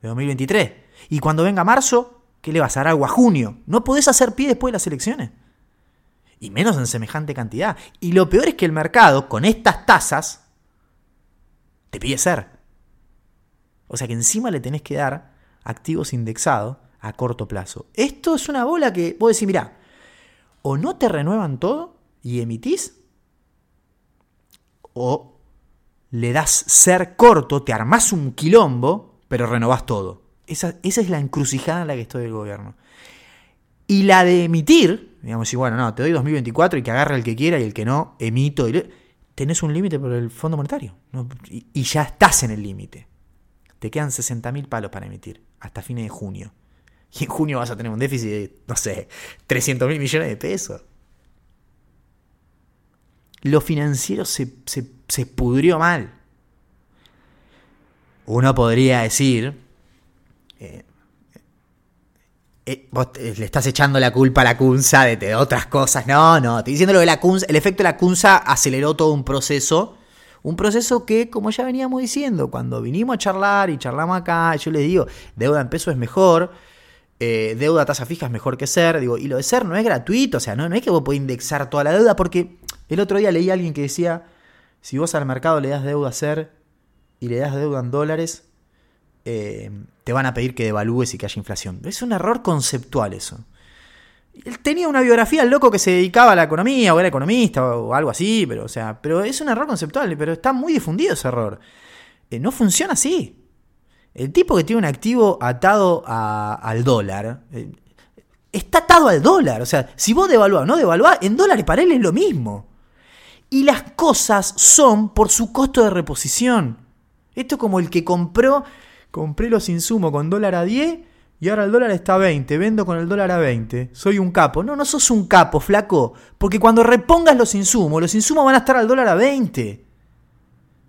de 2023? Y cuando venga marzo, ¿qué le vas a dar algo a junio? No podés hacer pie después de las elecciones. Y menos en semejante cantidad. Y lo peor es que el mercado, con estas tasas, te pide ser. O sea que encima le tenés que dar activos indexados a corto plazo. Esto es una bola que vos decís, mirá, o no te renuevan todo y emitís, o le das ser corto, te armás un quilombo, pero renovás todo. Esa, esa es la encrucijada en la que estoy el gobierno. Y la de emitir, digamos, si bueno, no, te doy 2024 y que agarre el que quiera y el que no, emito. Tenés un límite por el Fondo Monetario. Y, ya estás en el límite. Te quedan 60.000 palos para emitir hasta fines de junio. Y en junio vas a tener un déficit de, no sé, 300 mil millones de pesos. Lo financiero se, se, pudrió mal. Uno podría decir, eh, eh, vos le estás echando la culpa a la CUNSA de, otras cosas. No, no, estoy diciendo lo de la CUNSA. El efecto de la CUNSA aceleró todo un proceso. Un proceso que, como ya veníamos diciendo, cuando vinimos a charlar y charlamos acá, yo les digo, deuda en peso es mejor. Eh, deuda a tasa fija es mejor que ser. Digo, y lo de ser no es gratuito, o sea, no, no es que vos podés indexar toda la deuda, porque el otro día leí a alguien que decía, si vos al mercado le das deuda a ser y le das deuda en dólares, eh, te van a pedir que devalúes y que haya inflación. Es un error conceptual eso. Él tenía una biografía el loco que se dedicaba a la economía o era economista o algo así, pero o sea, pero es un error conceptual, pero está muy difundido ese error. Eh, no funciona así. El tipo que tiene un activo atado al dólar, eh, está atado al dólar. O sea, si vos devaluás o no devaluás, en dólares para él es lo mismo. Y las cosas son por su costo de reposición. Esto es como el que compró, compré los insumos con dólar a 10 y ahora el dólar está a 20, vendo con el dólar a 20. Soy un capo. No, no sos un capo, flaco. Porque cuando repongas los insumos, los insumos van a estar al dólar a 20.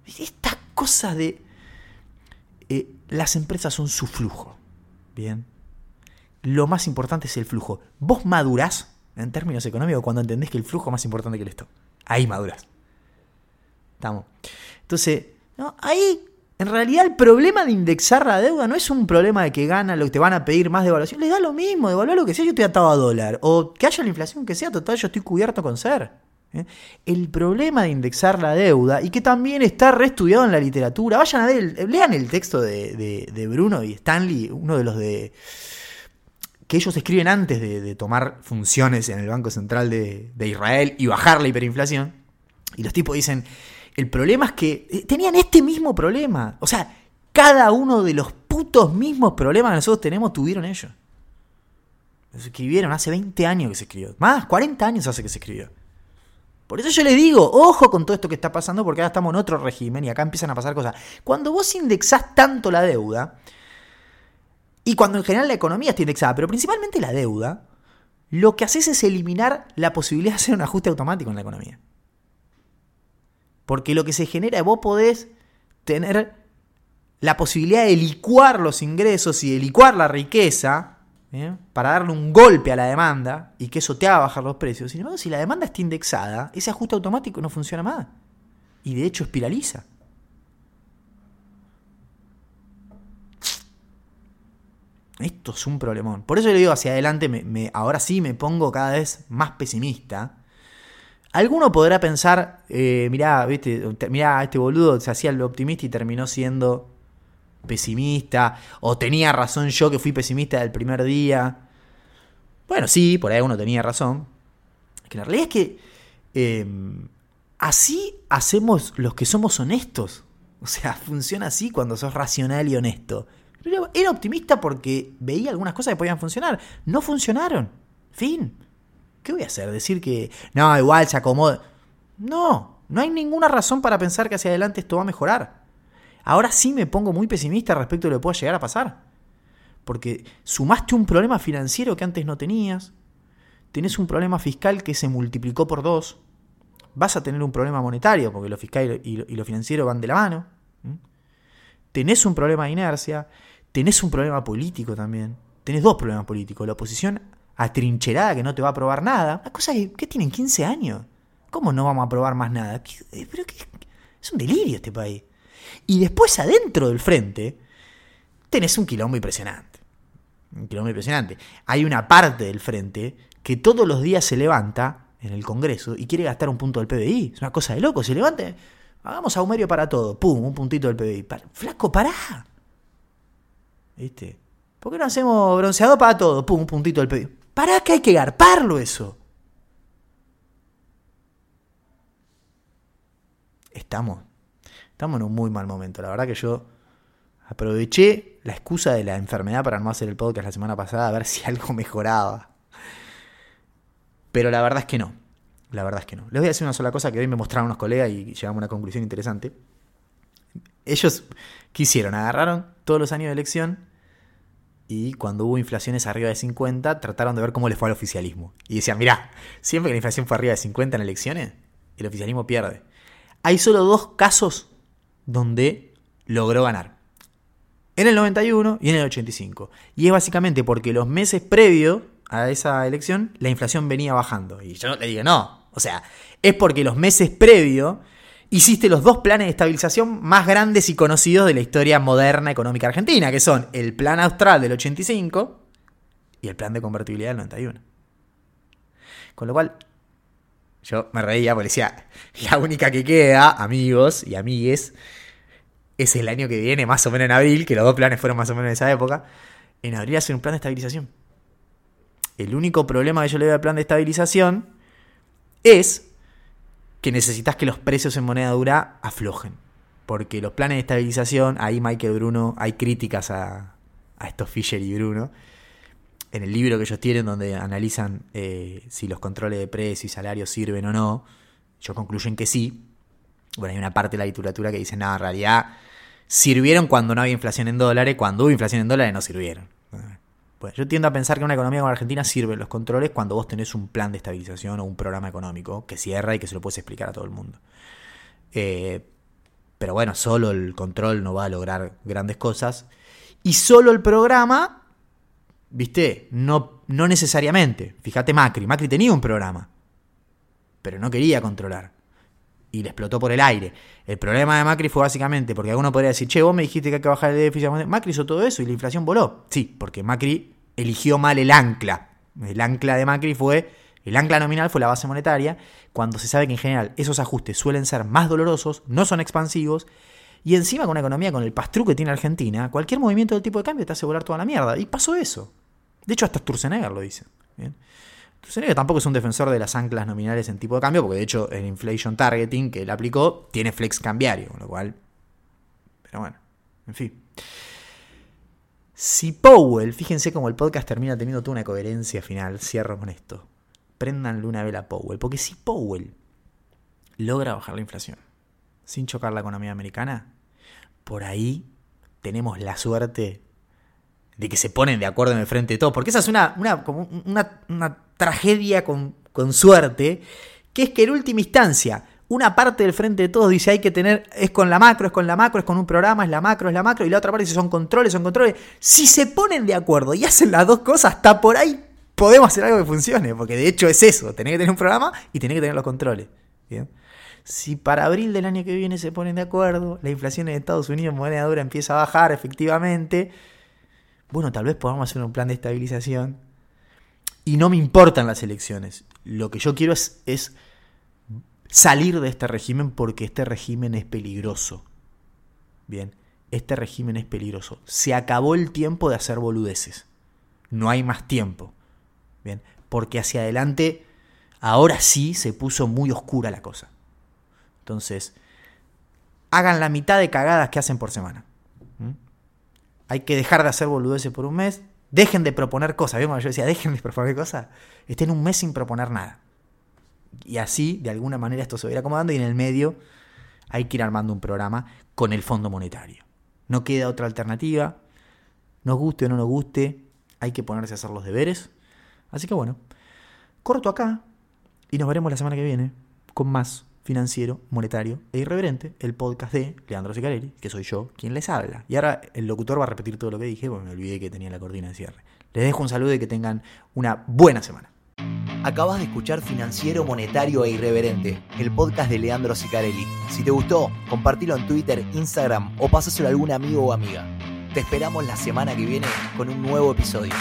Estas cosas de... Eh, las empresas son su flujo. Bien. Lo más importante es el flujo. Vos madurás en términos económicos cuando entendés que el flujo es más importante que el stock. Ahí madurás. Estamos. Entonces, ahí en realidad el problema de indexar la deuda no es un problema de que gana lo que te van a pedir más devaluación. Les da lo mismo, devaluar lo que sea, yo estoy atado a dólar. O que haya la inflación que sea, total, yo estoy cubierto con ser. ¿eh? El problema de indexar la deuda, y que también está reestudiado en la literatura, vayan a ver, lean el texto de, Bruno y Stanley, uno de los de que ellos escriben antes de, tomar funciones en el Banco Central de, Israel y bajar la hiperinflación. Y los tipos dicen, el problema es que eh, tenían este mismo problema. O sea, cada uno de los putos mismos problemas que nosotros tenemos tuvieron ellos. Los escribieron hace 20 años que se escribió. Más, 40 años hace que se escribió. Por eso yo le digo, ojo con todo esto que está pasando, porque ahora estamos en otro régimen y acá empiezan a pasar cosas. Cuando vos indexás tanto la deuda, y cuando en general la economía está indexada, pero principalmente la deuda, lo que haces es eliminar la posibilidad de hacer un ajuste automático en la economía. Porque lo que se genera vos podés tener la posibilidad de licuar los ingresos y de licuar la riqueza para darle un golpe a la demanda y que eso te haga bajar los precios. Sin embargo, si la demanda está indexada, ese ajuste automático no funciona más. Y de hecho espiraliza. Esto es un problemón. Por eso le digo hacia adelante, me, ahora sí me pongo cada vez más pesimista. Alguno podrá pensar, eh, mirá, ¿viste? mirá, este boludo se hacía el optimista y terminó siendo pesimista, o tenía razón yo que fui pesimista del primer día. Bueno, sí, por ahí uno tenía razón. Que la realidad es que em, así hacemos los que somos honestos. O sea, [laughs] funciona así cuando sos racional y honesto. Era optimista porque veía algunas cosas que podían funcionar. No funcionaron. Fin. ¿Qué voy a hacer? Decir que no, igual se acomoda. No, no hay ninguna razón para pensar que hacia adelante esto va a mejorar. Ahora sí me pongo muy pesimista respecto a lo que pueda llegar a pasar. Porque sumaste un problema financiero que antes no tenías. tenés un problema fiscal que se multiplicó por dos, vas a tener un problema monetario, porque lo fiscal y lo, y financiero van de la mano, tenés un problema de inercia, tenés un problema político también, tenés dos problemas políticos, la oposición atrincherada que no te va a aprobar nada, una cosa que, ¿qué tienen 15 años? ¿Cómo no vamos a aprobar más nada? Eh, es un delirio este país. Y después adentro del frente tenés un quilombo impresionante. Un quilombo impresionante. Hay una parte del frente que todos los días se levanta en el Congreso y quiere gastar un punto del PBI. Es una cosa de loco. Se levanta, hagamos aumerio para todo. Pum, un puntito del PBI. Flaco, pará. ¿Viste? ¿Por qué no hacemos bronceado para todo? Pum, un puntito del PBI. Pará que hay que garparlo eso. Estamos. Estamos en un muy mal momento. La verdad que yo aproveché la excusa de la enfermedad para no hacer el podcast la semana pasada a ver si algo mejoraba. Pero la verdad es que no. La verdad es que no. Les voy a decir una sola cosa que hoy me mostraron unos colegas y llegamos a una conclusión interesante. Ellos quisieron, agarraron todos los años de elección y cuando hubo inflaciones arriba de 50 trataron de ver cómo le fue al oficialismo. Y decían, mirá, siempre que la inflación fue arriba de 50 en elecciones, el oficialismo pierde. Hay solo dos casos donde logró ganar. En el 91 y en el 85. Y es básicamente porque los meses previos a esa elección la inflación venía bajando. Y yo no te digo, no. O sea, es porque los meses previos hiciste los dos planes de estabilización más grandes y conocidos de la historia moderna económica argentina, que son el plan austral del 85 y el plan de convertibilidad del 91. Con lo cual, yo me reía porque decía, la única que queda, amigos y amigues, es el año que viene, más o menos en abril, que los dos planes fueron más o menos en esa época, en abril hacer un plan de estabilización. El único problema que yo le veo al plan de estabilización es que necesitas que los precios en moneda dura aflojen. Porque los planes de estabilización, ahí Michael Bruno, hay críticas a, estos Fisher y Bruno. En el libro que ellos tienen, donde analizan eh, si los controles de precios y salarios sirven o no, ellos concluyen que sí. Bueno, hay una parte de la literatura que dice, nada, en realidad sirvieron cuando no había inflación en dólares, cuando hubo inflación en dólares no sirvieron. Yo tiendo a pensar que una economía como la Argentina sirve los controles cuando vos tenés un plan de estabilización o un programa económico que cierra y que se lo puedes explicar a todo el mundo. Eh, pero bueno, solo el control no va a lograr grandes cosas. Y solo el programa, viste, no, no necesariamente. Fíjate Macri, Macri tenía un programa, pero no quería controlar. Y le explotó por el aire. El problema de Macri fue básicamente porque alguno podría decir, che, vos me dijiste que hay que bajar el déficit. Macri hizo todo eso y la inflación voló. Sí, porque Macri eligió mal el ancla. El ancla de Macri fue, el ancla nominal fue la base monetaria, cuando se sabe que en general esos ajustes suelen ser más dolorosos, no son expansivos, y encima con una economía con el pastrú que tiene Argentina, cualquier movimiento del tipo de cambio te hace volar toda la mierda. Y pasó eso. De hecho, hasta Sturzenegger lo dice. Sturzenegger tampoco es un defensor de las anclas nominales en tipo de cambio, porque de hecho el inflation targeting que él aplicó tiene flex cambiario, con lo cual... Pero bueno, en fin. Si Powell, fíjense cómo el podcast termina teniendo toda una coherencia final, cierro con esto. Préndanle una vela a Powell, porque si Powell logra bajar la inflación sin chocar la economía americana, por ahí tenemos la suerte de que se ponen de acuerdo en el frente de todos, porque esa es una, una, una tragedia con, con suerte, que es que en última instancia una parte del frente de todos dice hay que tener, es con la macro, es con la macro, es con un programa, es la macro, es la macro, y la otra parte dice son controles, son controles. Si se ponen de acuerdo y hacen las dos cosas, hasta por ahí podemos hacer algo que funcione, porque de hecho es eso, tener que tener un programa y tener que tener los controles. Si para abril del año que viene se ponen de acuerdo, la inflación en Estados Unidos en moneda dura empieza a bajar efectivamente, bueno, tal vez podamos hacer un plan de estabilización. Y no me importan las elecciones. Lo que yo quiero es salir de este régimen porque este régimen es peligroso. Bien, este régimen es peligroso. Se acabó el tiempo de hacer boludeces. No hay más tiempo. Bien, porque hacia adelante ahora sí se puso muy oscura la cosa. Entonces, hagan la mitad de cagadas que hacen por semana. ¿Mm? Hay que dejar de hacer boludeces por un mes. Dejen de proponer cosas. Yo decía, dejen de proponer cosas. Estén un mes sin proponer nada. Y así, de alguna manera, esto se va a ir acomodando y en el medio hay que ir armando un programa con el Fondo Monetario. No queda otra alternativa. Nos guste o no nos guste, hay que ponerse a hacer los deberes. Así que bueno, corto acá y nos veremos la semana que viene con más financiero, monetario e irreverente, el podcast de Leandro Sicarelli, que soy yo quien les habla. Y ahora el locutor va a repetir todo lo que dije, porque me olvidé que tenía la cortina de cierre. Les dejo un saludo y que tengan una buena semana. Acabas de escuchar Financiero, Monetario e Irreverente, el podcast de Leandro Sicarelli. Si te gustó, compartilo en Twitter, Instagram o pasáselo a algún amigo o amiga. Te esperamos la semana que viene con un nuevo episodio.